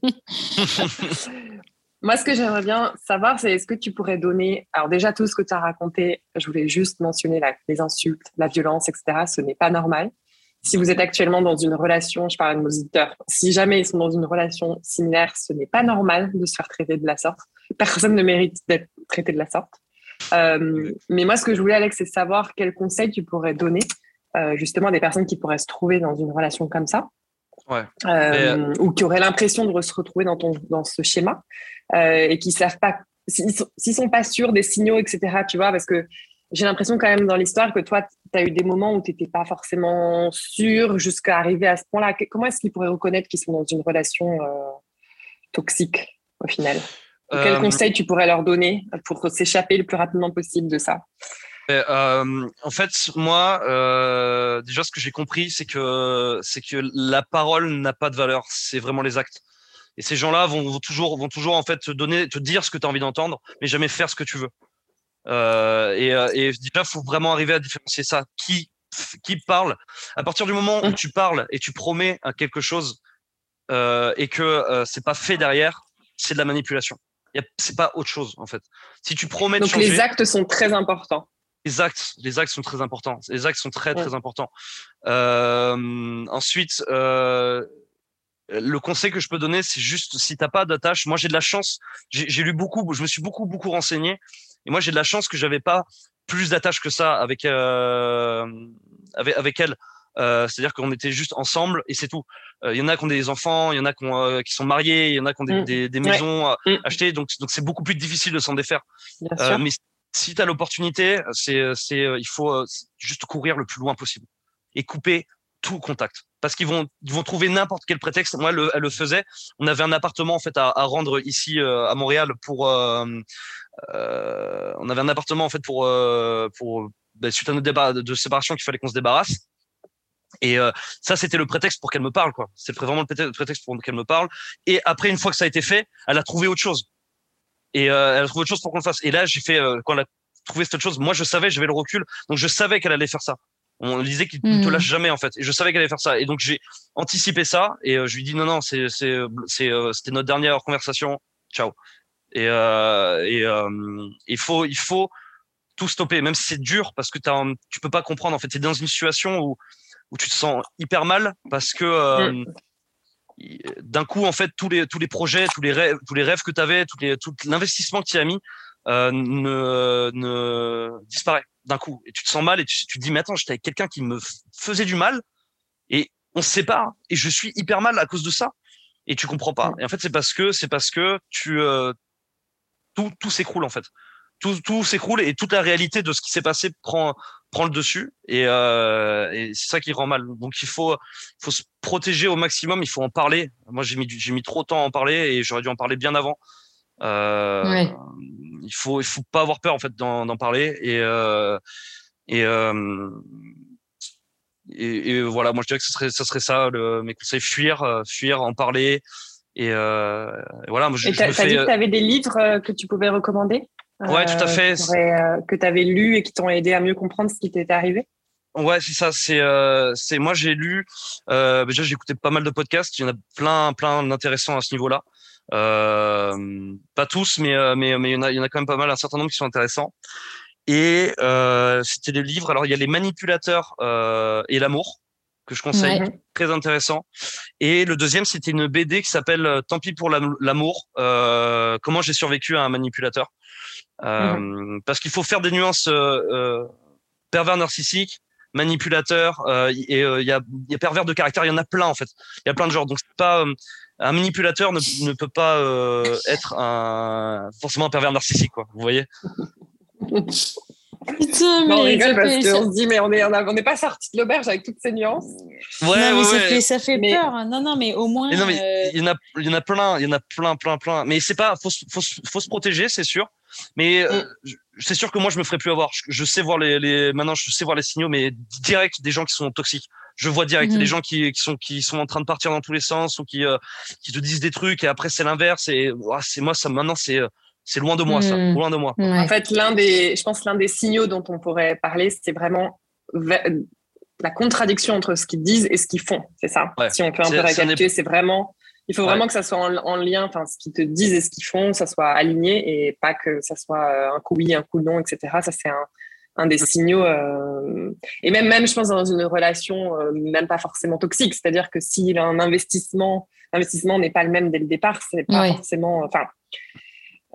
Moi, ce que j'aimerais bien savoir, c'est est-ce que tu pourrais donner, alors déjà tout ce que tu as raconté, je voulais juste mentionner les insultes, la violence, etc. Ce n'est pas normal. Si vous êtes actuellement dans une relation, je parle de nos auditeurs, si jamais ils sont dans une relation similaire, ce n'est pas normal de se faire traiter de la sorte. Personne ne mérite d'être traité de la sorte. Euh, mais moi, ce que je voulais, Alex, c'est savoir quels conseils tu pourrais donner euh, justement à des personnes qui pourraient se trouver dans une relation comme ça. Ouais. Euh, ou qui auraient l'impression de se retrouver dans, ton, dans ce schéma euh, et qui savent pas, s'ils sont, sont, pas sûrs des signaux, etc., tu vois, parce que j'ai l'impression quand même dans l'histoire que toi, tu as eu des moments où tu n'étais pas forcément sûr jusqu'à arriver à ce point-là. Comment est-ce qu'ils pourraient reconnaître qu'ils sont dans une relation euh, toxique au final? Quel conseil tu pourrais leur donner pour s'échapper le plus rapidement possible de ça? Euh, en fait, moi, euh, déjà, ce que j'ai compris, c'est que c'est que la parole n'a pas de valeur. C'est vraiment les actes. Et ces gens-là vont, vont, toujours, vont toujours en fait te donner, te dire ce que tu as envie d'entendre, mais jamais faire ce que tu veux. Euh, et, euh, et déjà, faut vraiment arriver à différencier ça. Qui qui parle? À partir du moment où tu parles et tu promets quelque chose euh, et que c'est pas fait derrière, c'est de la manipulation. C'est pas autre chose en fait. Si tu promets donc les actes sont très importants les actes, les actes sont très importants. Les actes sont très très importants. Euh, ensuite, euh, le conseil que je peux donner, c'est juste si t'as pas d'attache. Moi, j'ai de la chance. J'ai lu beaucoup, je me suis beaucoup beaucoup renseigné. Et moi, j'ai de la chance que j'avais pas plus d'attache que ça avec euh, avec, avec elle. Euh, C'est-à-dire qu'on était juste ensemble et c'est tout. Il euh, y en a qui ont des enfants, il y en a qui, ont, euh, qui, sont mariés, il y en a qui ont des, mm. des, des maisons mm. achetées, donc donc c'est beaucoup plus difficile de s'en défaire. Euh, mais si tu as l'opportunité, c'est, c'est, euh, il faut euh, juste courir le plus loin possible et couper tout contact. Parce qu'ils vont, ils vont trouver n'importe quel prétexte. Moi, elle, le faisait. On avait un appartement en fait à, à rendre ici euh, à Montréal pour. Euh, euh, on avait un appartement en fait pour pour ben, suite à notre débat de séparation qu'il fallait qu'on se débarrasse. Et euh, ça, c'était le prétexte pour qu'elle me parle, quoi. C'est vraiment le prétexte pour qu'elle me parle. Et après, une fois que ça a été fait, elle a trouvé autre chose. Et euh, elle a trouvé autre chose pour qu'on le fasse. Et là, j'ai fait, euh, quand elle a trouvé cette chose, moi, je savais, j'avais le recul. Donc, je savais qu'elle allait faire ça. On disait qu'il ne te mhm. lâche jamais, en fait. Et je savais qu'elle allait faire ça. Et donc, j'ai anticipé ça. Et euh, je lui dis, non, non, c'est, c'est, c'est, euh, c'était notre dernière conversation. Ciao. Et, et il faut, il faut tout stopper, même si c'est dur, parce que t'as, tu peux pas comprendre. En fait, es dans une situation où, où tu te sens hyper mal parce que mm d'un coup, en fait, tous les, tous les projets, tous les rêves, tous les rêves que tu avais, tout, les, tout l'investissement que tu as mis euh, ne, ne disparaît d'un coup. Et tu te sens mal et tu, tu te dis, mais attends, j'étais avec quelqu'un qui me faisait du mal et on se sépare et je suis hyper mal à cause de ça. Et tu comprends pas. Et en fait, c'est parce que, c'est parce que tu, euh, tout, tout s'écroule, en fait tout, tout s'écroule et toute la réalité de ce qui s'est passé prend prend le dessus et, euh, et c'est ça qui rend mal. Donc il faut faut se protéger au maximum, il faut en parler. Moi j'ai mis j'ai mis trop de temps à en parler et j'aurais dû en parler bien avant. Euh, il faut, il faut pas avoir peur en fait d'en parler et euh, et, et, et voilà, moi je dirais que ce serait, ça serait ça le, mes conseils fuir, fuir, en parler et, voilà. Moi, je, et tu as, dit que tu avais des livres que tu pouvais recommander? Ouais, tout à fait. que tu avais lu et qui t'ont aidé à mieux comprendre ce qui t'était arrivé. Ouais, c'est ça. C'est, euh, c'est moi j'ai lu. Euh, déjà, j'ai écouté pas mal de podcasts. Il y en a plein, plein d'intéressants à ce niveau-là. Euh, pas tous, mais euh, mais mais il y en a, il y en a quand même pas mal, un certain nombre qui sont intéressants. Et euh, c'était des livres. Alors il y a les manipulateurs euh, et l'amour que je conseille, très intéressant. Et le deuxième, c'était une BD qui s'appelle Tant pis pour l'amour. comment j'ai survécu à un manipulateur. Mhm. Parce qu'il faut faire des nuances pervers narcissiques manipulateur, euh, et euh, il y, a, y a pervers de caractère, il y en a plein en fait. Il y a plein de genres. Donc c'est pas euh, un manipulateur ne, ne peut pas être un forcément un pervers narcissique quoi. Vous voyez? Putain, mais on rigole parce qu'on se dit, mais on n'est on pas sorti de l'auberge avec toutes ces nuances. Ouais, non, mais ça fait, ça fait peur. Hein. Non, non, mais au moins. non, mais il, y en a, il y en a plein, il y en a plein, plein, plein. Mais c'est pas, faut, faut, faut se protéger, c'est sûr. Mais mm c'est sûr que moi je me ferai plus avoir. Je, sais voir les, les, maintenant je sais voir les signaux, mais direct des gens qui sont toxiques. Je vois direct des mhm. gens qui, qui sont qui sont en train de partir dans tous les sens ou qui euh, qui te disent des trucs et après c'est l'inverse et c'est moi ça maintenant c'est c'est loin de moi ça, mhm. loin de moi. En fait, l'un des je pense l'un des signaux dont on pourrait parler, c'est vraiment la contradiction entre ce qu'ils disent et ce qu'ils font. C'est ça. Si on peut un peu récapituler, c'est vraiment il faut vraiment que ça soit en, lien, enfin, ce qu'ils te disent et ce qu'ils font, ça soit aligné et pas que ça soit euh, un coup oui, un coup non, etc. Ça, c'est un, un, des signaux. Euh, et même, même, je pense, dans une relation, euh, même pas forcément toxique. C'est-à-dire que s'il a un investissement, l'investissement n'est pas le même dès le départ, c'est pas forcément. Enfin,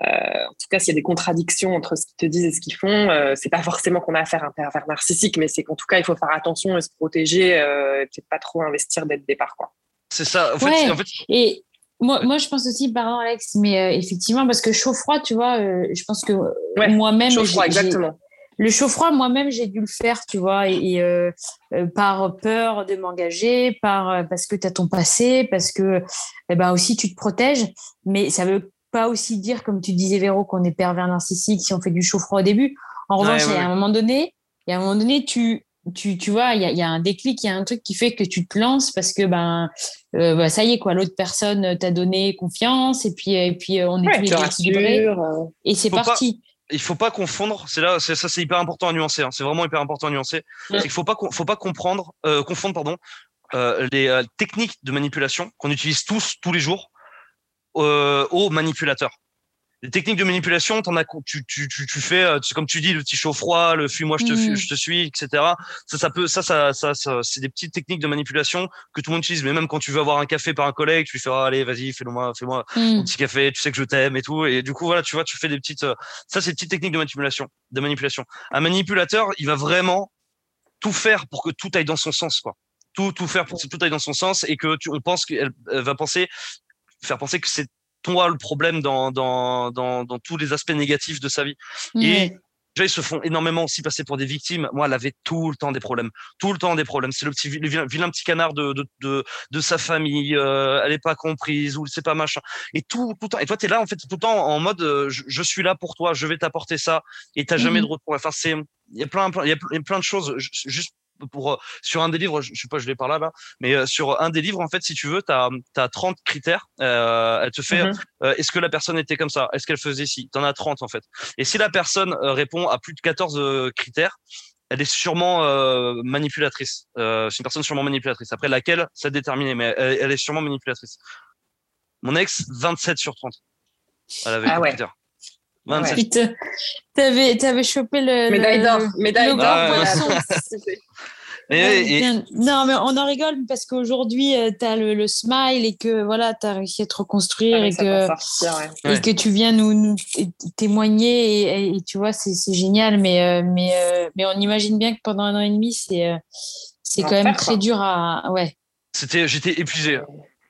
en tout cas, s'il y a des contradictions entre ce qu'ils te disent et ce qu'ils font, c'est pas forcément qu'on a affaire à un pervers narcissique, mais c'est qu'en tout cas, il faut faire attention et se protéger, et peut-être pas trop investir dès le départ, quoi. C'est ça. En fait, Et moi, moi, je pense aussi, pardon Alex, mais euh, effectivement, parce que chaud-froid, tu vois, euh, je pense que moi-même. Chaud-froid, exactement. Le chaud-froid, moi-même, j'ai dû le faire, tu vois, et, euh, par peur de m'engager, par parce que tu as ton passé, parce que eh ben aussi tu te protèges, mais ça veut pas aussi dire, comme tu disais Véro, qu'on est pervers narcissique si on fait du chaud-froid au début. En revanche, il y a un moment donné, il y a un moment donné, tu tu, tu vois, il y a, y a, un déclic, il y a un truc qui fait que tu te lances parce que ben euh, bah, ça y est quoi, l'autre personne t'a donné confiance et puis et puis euh, on est tous les équilibrés euh. et c'est parti. il faut pas confondre, c'est là, ça c'est hyper important à nuancer. Hein, c'est vraiment hyper important à nuancer. Qu'il faut pas faut pas comprendre, confondre pardon, les techniques de manipulation qu'on utilise tous tous les jours aux manipulateurs les techniques de manipulation, en as, tu, tu, tu, tu fais, euh, comme tu dis, le petit chaud froid, le fuis-moi, je te, mm. je te suis, etc. Ça, ça peut, ça, ça, ça, ça c'est des petites techniques de manipulation que tout le monde utilise. Mais même quand tu veux avoir un café par un collègue, tu lui fais, ah, allez, vas-y, fais-moi mm. un petit café. Tu sais que je t'aime et tout. Et du coup, voilà, tu vois, tu fais des petites, euh, ça, c'est des petites techniques de manipulation, de manipulation. Un manipulateur, il va vraiment tout faire pour que tout aille dans son sens, quoi. Tout, tout faire pour que tout aille dans son sens et que tu, on pense qu'elle va penser, faire penser que c'est toi le problème dans, dans, dans, dans, tous les aspects négatifs de sa vie. Et déjà, ils se font énormément aussi passer pour des victimes. Moi, elle avait tout le temps des problèmes, tout le temps des problèmes. C'est le petit le vilain, petit canard de, de, de, de sa famille. Euh, elle est pas comprise ou c'est pas machin. Et tout, tout le temps. Et toi, tu es là en fait tout le temps en mode euh, je, suis là pour toi, je vais t'apporter ça. Et t'as jamais mmh de retour. Enfin, c'est il y a plein, il y a plein de choses. Juste pour euh, sur un des livres, je, sais pas, je l'ai par là, là, mais euh, sur un des livres, en fait, si tu veux, tu as, as, 30 critères. Euh, elle te fait mhm. est-ce que la personne était comme ça? Est-ce qu'elle faisait ci? Tu en as 30 en fait. Et si la personne répond à plus de 14 critères, elle est sûrement manipulatrice. c'est une personne sûrement manipulatrice. Après laquelle, ça déterminé, mais elle, est sûrement manipulatrice. Mon ex, 27 sur 30. Elle avait ah ouais. Critères. 27. T'avais, t'avais chopé le. Médaille d'or. Médaille d'or. Non, mais on en rigole parce qu'aujourd'hui, euh, tu as le, smile et que voilà, tu as réussi à te reconstruire ah, et, que, et que tu viens nous, nous témoigner. Et, tu vois, c'est génial. Mais, euh, mais, euh, mais on imagine bien que pendant un an et demi, c'est c'est quand même très dur à. Ouais. J'étais épuisé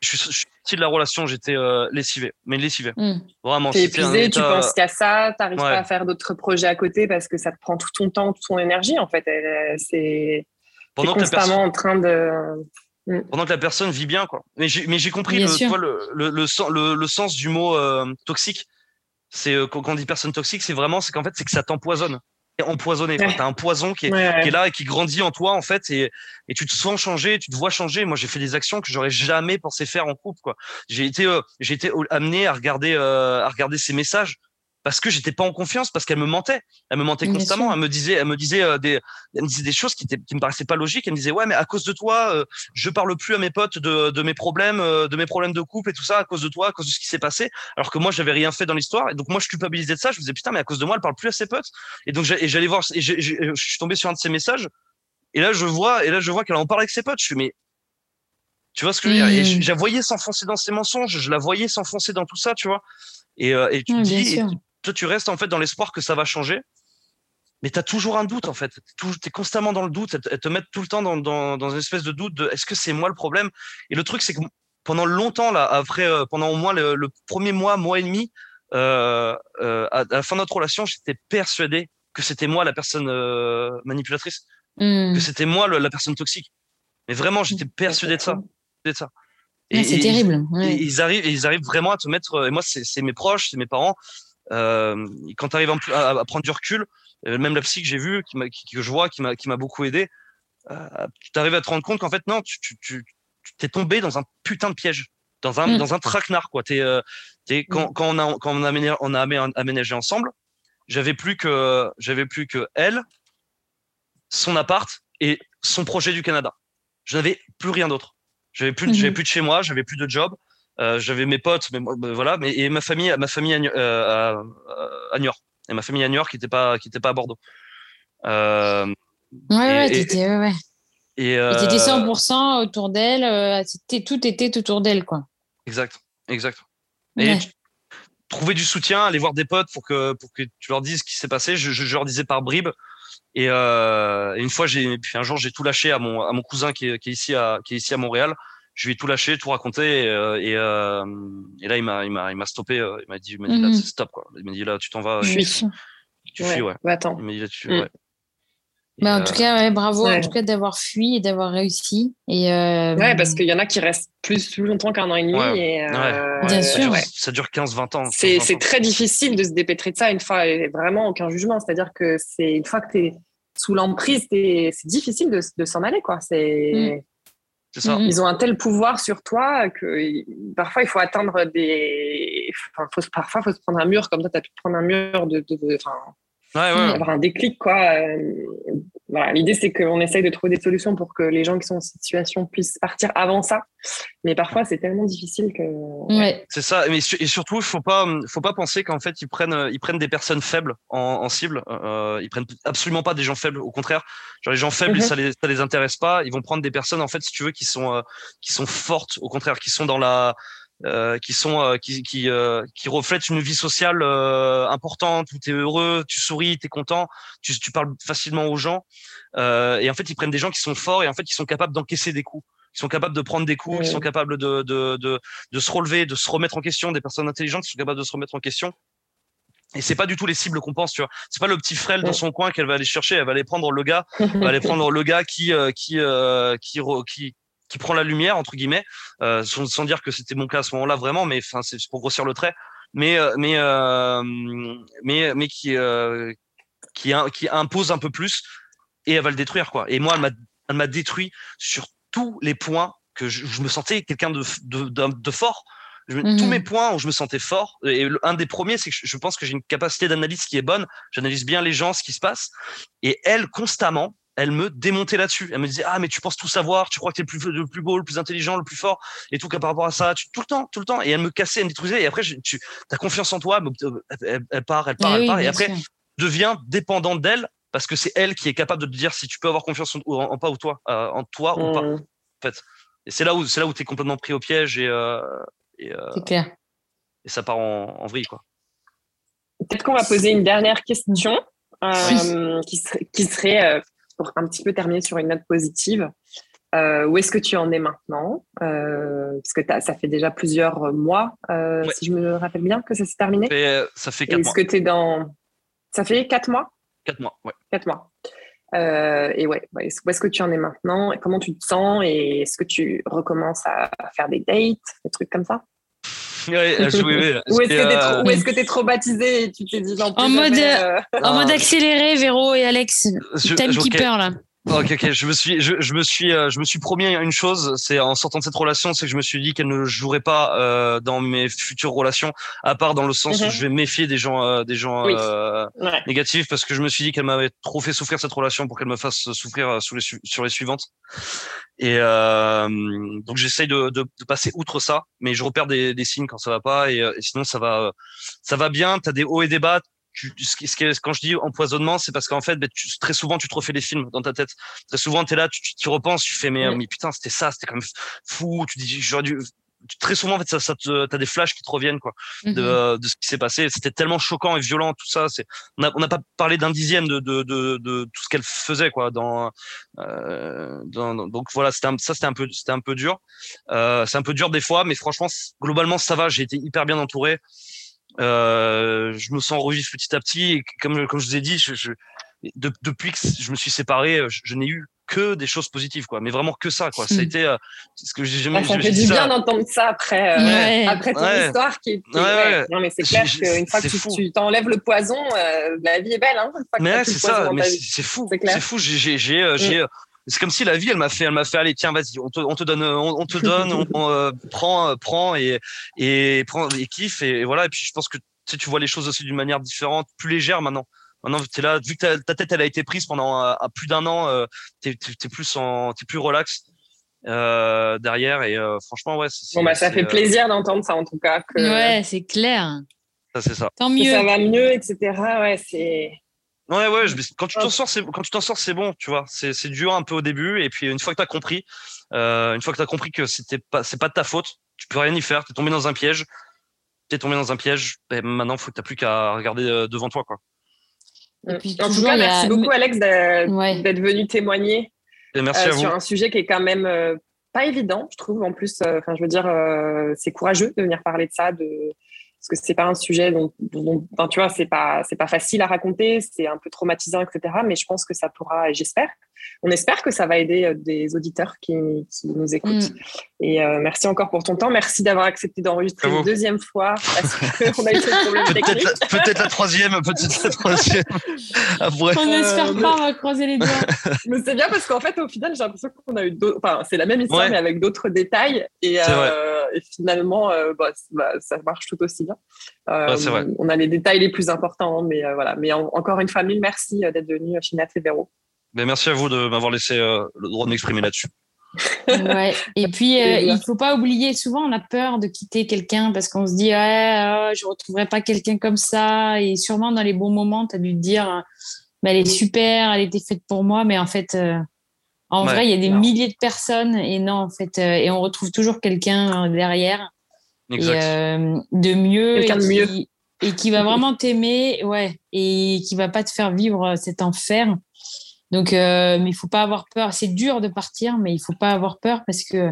je suis, sorti de la relation, j'étais euh, lessivé, mais lessivé. Mm. Vraiment. T'es épuisé, tu penses qu'à ça, t'arrives pas à faire d'autres projets à côté parce que ça te prend tout ton temps, toute ton énergie en fait. C'est constamment en train de. Hmm. Pendant que la personne vit bien, quoi. Mais j'ai compris le, le, le, le, sens du mot euh, toxique. C'est quand on dit personne toxique, c'est vraiment, c'est qu'en fait, c'est que ça t'empoisonne empoisonné. Tu as un poison qui est, là et qui grandit en toi, en fait, et, et tu te sens changer, tu te vois changer. Moi, j'ai fait des actions que j'aurais jamais pensé faire en couple. Quoi. J'ai été, euh, j'ai été amené à regarder, euh, à regarder ces messages parce que j'étais pas en confiance, parce qu'elle me mentait. Elle me mentait constamment. Elle me disait, elle me disait euh, des, elle me disait des choses qui, étaient, qui me paraissaient pas logiques. Elle me disait ouais, mais à cause de toi, euh, je parle plus à mes potes de, de mes problèmes, euh, de mes problèmes de couple et tout ça à cause de toi, à cause de ce qui s'est passé. Alors que moi, j'avais rien fait dans l'histoire. Et donc moi, je culpabilisais de ça. Je me disais putain, mais à cause de moi, elle parle plus à ses potes. Et donc j'allais voir. Et je suis tombé sur un de ses messages. Et là, je vois, et là, je vois qu'elle en parle avec ses potes. Je suis mais tu vois ce que je veux dire? Et je, mmh. la voyais s'enfoncer dans ses mensonges. Je la voyais s'enfoncer dans tout ça, tu vois. Et, et tu te dis, toi, tu restes en fait dans l'espoir que ça va changer, mais tu as toujours un doute en fait. Tu es constamment dans le doute. Elles te mettent tout le temps dans, dans, dans une espèce de doute de est-ce que c'est moi le problème? Et le truc, c'est que pendant longtemps, là, après, euh, pendant au moins le, premier mois, mois et demi, euh, euh, à, la fin de notre relation, j'étais persuadé que c'était moi la personne manipulatrice, mmh. que c'était moi la personne toxique. Mais vraiment, j'étais mmh. persuadé de ça. De ça. c'est terrible. ils arrivent, ils arrivent vraiment à te mettre. Et moi, c'est mes proches, c'est mes parents. Euh, quand tu arrives à, à, prendre du recul, euh, même la psy que j'ai vue, qui, qui, que je vois, qui m'a beaucoup aidé, euh, tu arrives à te rendre compte qu'en fait, non, tu, tu, tu t'es tombé dans un putain de piège, dans un, mm. dans un traquenard, quoi. Euh, quand, mm. quand, on a, quand on a, aménagé, on a aménagé ensemble, j'avais plus que, j'avais plus que elle, son appart et son projet du Canada. Je n'avais plus rien d'autre. J'avais plus, j'avais mm-hmm. plus de chez moi, j'avais plus de job. Euh, j'avais mes potes, mais voilà, mais et ma famille, ma famille à, euh, à, Niort, et ma famille à Niort qui n'était pas, qui était pas à Bordeaux. Euh, ouais, ouais, t'étais, ouais, ouais. Et t'étais 100% autour d'elle, tout était autour d'elle, quoi. Exact, exact. Et trouver du soutien, aller voir des potes pour que, pour que tu leur dises ce qui s'est passé. Je, je, leur disais par bribes. Et, euh, une fois, j'ai, puis un jour, j'ai tout lâché à mon, à mon cousin qui est, qui est ici à, qui est ici à Montréal je lui ai tout lâché, tout raconté, et, euh, euh, et, là il m'a, il m'a, il m'a stoppé, euh, il m'a dit, il m'a dit là mhm. c'est stop quoi. Il m'a dit là tu t'en vas. Tu fuis, ouais. Bah, attends. Il m'a dit là tu, mm. ouais. Bah, en tout cas, bravo en tout cas d'avoir fui et d'avoir réussi. Et Ouais, parce qu'il y en a qui restent plus, plus longtemps qu'un an et demi. Et, Bien sûr. Ça dure 15-20 ans. C'est, c'est très difficile de se dépêtrer de ça une fois, et vraiment aucun jugement. C'est-à-dire que c'est une fois que tu es sous l'emprise, c'est difficile de, de s'en aller. Quoi. C'est... Mm. Ils ont un tel pouvoir sur toi que parfois il faut atteindre des. Enfin, faut, parfois, il faut se prendre un mur comme ça, tu as pu prendre un mur de. de, avoir un déclic, quoi. Euh, voilà. L'idée, c'est qu'on essaye de trouver des solutions pour que les gens qui sont en situation puissent partir avant ça. Mais parfois, c'est tellement difficile que. Ouais. C'est ça. Mais, et surtout, il faut pas, faut pas penser qu'en fait, ils prennent, ils prennent des personnes faibles en, cible. Euh, ils prennent absolument pas des gens faibles. Au contraire, genre les gens faibles, mm-hmm. ça les, ça les intéresse pas. Ils vont prendre des personnes, en fait, si tu veux, qui sont, euh, qui sont fortes. Au contraire, qui sont dans la, euh, qui sont euh, qui qui, euh, qui reflètent une vie sociale importante où tu es heureux, tu souris, tu es content, tu, tu parles facilement aux gens et en fait ils prennent des gens qui sont forts et en fait qui sont capables d'encaisser des coups qui sont capables de prendre des coups, qui sont capables de, de, de, de, se relever, de se remettre en question, des personnes intelligentes qui sont capables de se remettre en question. Et c'est pas du tout les cibles qu'on pense, tu vois. C'est pas le petit frêle dans son coin qu'elle va aller chercher. Elle va aller prendre le gars, elle va aller prendre le gars qui qui qui, qui, qui prend la lumière entre guillemets, euh, sans, sans, dire que c'était mon cas à ce moment-là vraiment, mais enfin c'est pour grossir le trait, mais euh, mais euh, mais mais qui euh, qui qui impose un peu plus et elle va le détruire quoi. Et moi elle m'a elle m'a détruit sur tous les points que je, je me sentais quelqu'un de, de, de, fort. Je, Tous mhm. mes points où je me sentais fort, et un des premiers, c'est que je pense que j'ai une capacité d'analyse qui est bonne. J'analyse bien les gens, ce qui se passe. Et elle, constamment, elle me démontait là-dessus. Elle me disait ah mais tu penses tout savoir, tu crois que tu es le plus, le plus beau, le plus intelligent, le plus fort et tout par rapport à ça, tu, tout le temps, tout le temps. Et elle me cassait, elle me détruisait. Et après tu as confiance en toi, elle, elle, part, elle part, eh elle part. Et après devient dépendante d'elle parce que c'est elle qui est capable de te dire si tu peux avoir confiance en, en, pas ou toi, euh, en toi ou pas. Mmh. En fait. Et c'est là où c'est là où tu es complètement pris au piège et, euh, et, euh, clair. et ça part en, en vrille quoi. Peut-être qu'on va poser une dernière question qui serait, qui serait pour un petit peu terminer sur une note positive, euh, où est-ce que tu en es maintenant? Euh, Parce que ça fait déjà plusieurs mois, euh, si je me rappelle bien, que ça s'est terminé. Ça fait, quatre mois. Est-ce que tu es dans. Ça fait quatre mois? Quatre mois, ouais. Quatre mois. et ouais, où est-ce que tu en es maintenant? Et comment tu te sens? Et est-ce que tu recommences à faire des dates, des trucs comme ça? Euh. Ou est-ce que t'es Euh, trop- ou est-ce que t'es traumatisé et tu t'es dit non, plus En mode, jamais, euh, En mode Ah. accéléré, Véro et Alex. Timekeeper, là. Ok, ok. Je me suis, je, je me suis, euh, je me suis promis une chose. C'est en sortant de cette relation, c'est que je me suis dit qu'elle ne jouerait pas euh, dans mes futures relations, à part dans le sens Mhm. où je vais méfier des gens, euh, des gens Oui. euh, ouais. négatifs, parce que je me suis dit qu'elle m'avait trop fait souffrir cette relation pour qu'elle me fasse souffrir euh, sous les su- sur les suivantes. Et euh, donc j'essaye de, de, de passer outre ça, mais je repère des, des signes quand ça va pas, et, euh, et sinon ça va, ça va bien. T'as des hauts et des bas. Tu, ce qui, ce qui est- quand je dis empoisonnement, c'est parce qu'en fait, ben, tu, très souvent, tu te refais les films dans ta tête. Très souvent, tu es là, tu, tu, tu repenses, tu fais, mais, mais putain, c'était ça, c'était quand même fou. Tu dis, j'aurais dû. Très souvent, en fait, ça, ça te, t'as des flashs qui te reviennent, quoi, Mhm. de, de ce qui s'est passé. C'était tellement choquant et violent, tout ça. C'est, on n'a on n'a pas parlé d'un dixième de, de, de, de tout ce qu'elle faisait, quoi, dans, euh, dans- dans- donc voilà, c'était un- ça, c'était un peu, c'était un peu dur. Euh, c'est un peu dur des fois, mais franchement, globalement, ça va. J'ai été hyper bien entouré. Euh, je me sens revivre petit à petit. Et comme, comme je vous ai dit, je, je- de- depuis que je me suis séparé, je, je n'ai eu que des choses positives, quoi. Mais vraiment que ça, quoi. Ça a Mm. été, euh, ce que j'ai jamais. Ah, ça j'ai- fait du dit bien d'entendre ça après, euh, Ouais. après ton Ouais. histoire qui est. qui Ouais, ouais. ouais. Non, mais c'est clair qu'une fois que tu, fou. tu t'enlèves le poison, euh, la vie est belle. Hein, une fois que Mais c'est ça. Mais c'est fou. C'est fou. J'ai, j'ai, j'ai, euh, j'ai, euh, c'est comme si la vie, elle m'a fait, elle m'a fait, allez, tiens, vas-y, on te, on te donne, on, on te donne, on, on, euh, prend, euh, prend et et prend et kiffe et, et voilà. Et puis je pense que tu sais, tu vois les choses aussi d'une manière différente, plus légère maintenant. Maintenant, t'es là, vu que ta, tête, elle a été prise pendant euh, plus d'un an, euh, t'es, t'es, plus en, t'es plus relax euh, derrière et euh, franchement, ouais. c'est- Bon, bah, ça fait euh, plaisir d'entendre ça en tout cas. Que, Ouais, c'est clair. ça, c'est ça. Tant que mieux. ça va mieux, etc. Ouais, c'est. Ouais, ouais, je- quand tu t'en sors, c'est, quand tu t'en sors, c'est bon, tu vois. C'est, c'est dur un peu au début, et puis une fois que t'as compris, euh, une fois que t'as compris que c'était pas, c'est pas de ta faute, tu peux rien y faire, t'es tombé dans un piège, t'es tombé dans un piège, et maintenant, faut que t'as plus qu'à regarder devant toi, quoi. Et puis, en tout cas, a- merci beaucoup, Alex, d'être Ouais. venu témoigner merci euh, à vous. sur un sujet qui est quand même euh, pas évident, je trouve. En plus, euh, enfin, je veux dire, euh, c'est courageux de venir parler de ça, de parce que c'est pas un sujet dont, tu vois, c'est pas c'est pas facile à raconter, c'est un peu traumatisant, etc. Mais je pense que ça pourra, et j'espère, on espère que ça va aider euh, des auditeurs qui, qui nous écoutent. Mm. Et euh, merci encore pour ton temps. Merci d'avoir accepté d'enregistrer une deuxième fois parce qu'on a eu ce problème technique. Peut-être, la- troisième, peut-être la troisième. Après. On n'espère Euh, pas, croiser les doigts. Mais c'est bien parce qu'en fait, au final, j'ai l'impression qu'on a eu d'autres. Enfin, c'est la même histoire, Ouais. mais avec d'autres détails. Et, euh, et finalement, euh, bah, bah, ça marche tout aussi bien. Euh, Ouais. On a les détails les plus importants, mais euh, voilà. Mais en- encore une fois, mille merci d'être venu chez Nat et Véro. Mais merci à vous de m'avoir laissé euh, le droit de m'exprimer là-dessus. Ouais. Et puis, euh, il faut pas oublier, souvent, on a peur de quitter quelqu'un parce qu'on se dit, ouais, oh, je retrouverai pas quelqu'un comme ça. Et sûrement, dans les bons moments, tu as dû te dire, bah, elle est super, elle était faite pour moi. Mais en fait, euh, en Ouais. vrai, il y a des Non. milliers de personnes et non, en fait, euh, et on retrouve toujours quelqu'un euh, derrière Exact. et euh, de mieux, Quelqu'un de et mieux. qui, et qui va vraiment t'aimer, ouais, et qui va pas te faire vivre euh, cet enfer. Donc, euh, mais il faut pas avoir peur. C'est dur de partir, mais il faut pas avoir peur parce que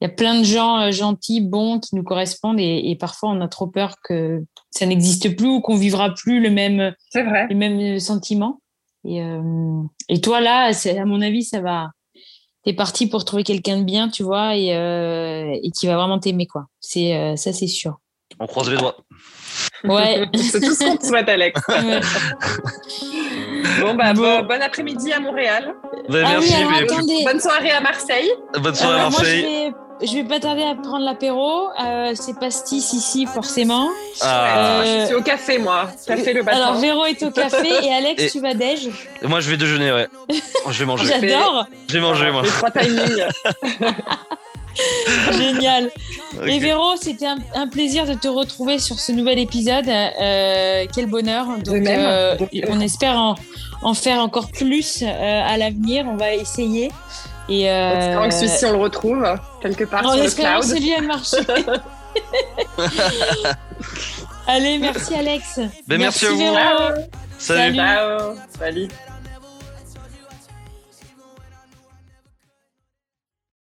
il y a plein de gens euh, gentils, bons, qui nous correspondent, et, et parfois on a trop peur que ça n'existe plus ou qu'on vivra plus le même, vrai. les mêmes sentiments. Et, euh, et toi là, c'est- à mon avis, ça va. T'es parti pour trouver quelqu'un de bien, tu vois, et, euh, et qui va vraiment t'aimer, quoi. C'est euh, ça, c'est sûr. On croise les doigts. Ouais. c'est tout ce qu'on te souhaite, Alex. Bon, bah, Bon. bon, bon après-midi à Montréal. Ben, Ah oui, merci. alors mais- attendez. Bonne soirée à Marseille. Bonne soirée à Alors, moi, je Marseille. vais, je vais pas tarder à prendre l'apéro. Euh, c'est pastis ici, forcément. Ah. Euh, Je suis au café, moi. Café le matin. Alors, Véro est au café et Alex, Et- tu vas déj. Moi, je vais déjeuner, ouais. Je vais manger. J'adore. Je vais manger, moi. Les trois timings. Génial. Et Véro, c'était un, un plaisir de te retrouver sur ce nouvel épisode. Euh, quel bonheur. Donc, même. euh, on espère en, en faire encore plus euh, à l'avenir. On va essayer. Et, En espérant euh, que celui-ci, on le retrouve quelque part en sur le espérant que cloud. celui a marché. Allez, merci Alex. Ben, merci à vous. Véro. Salut. Salut. Ciao. Salut.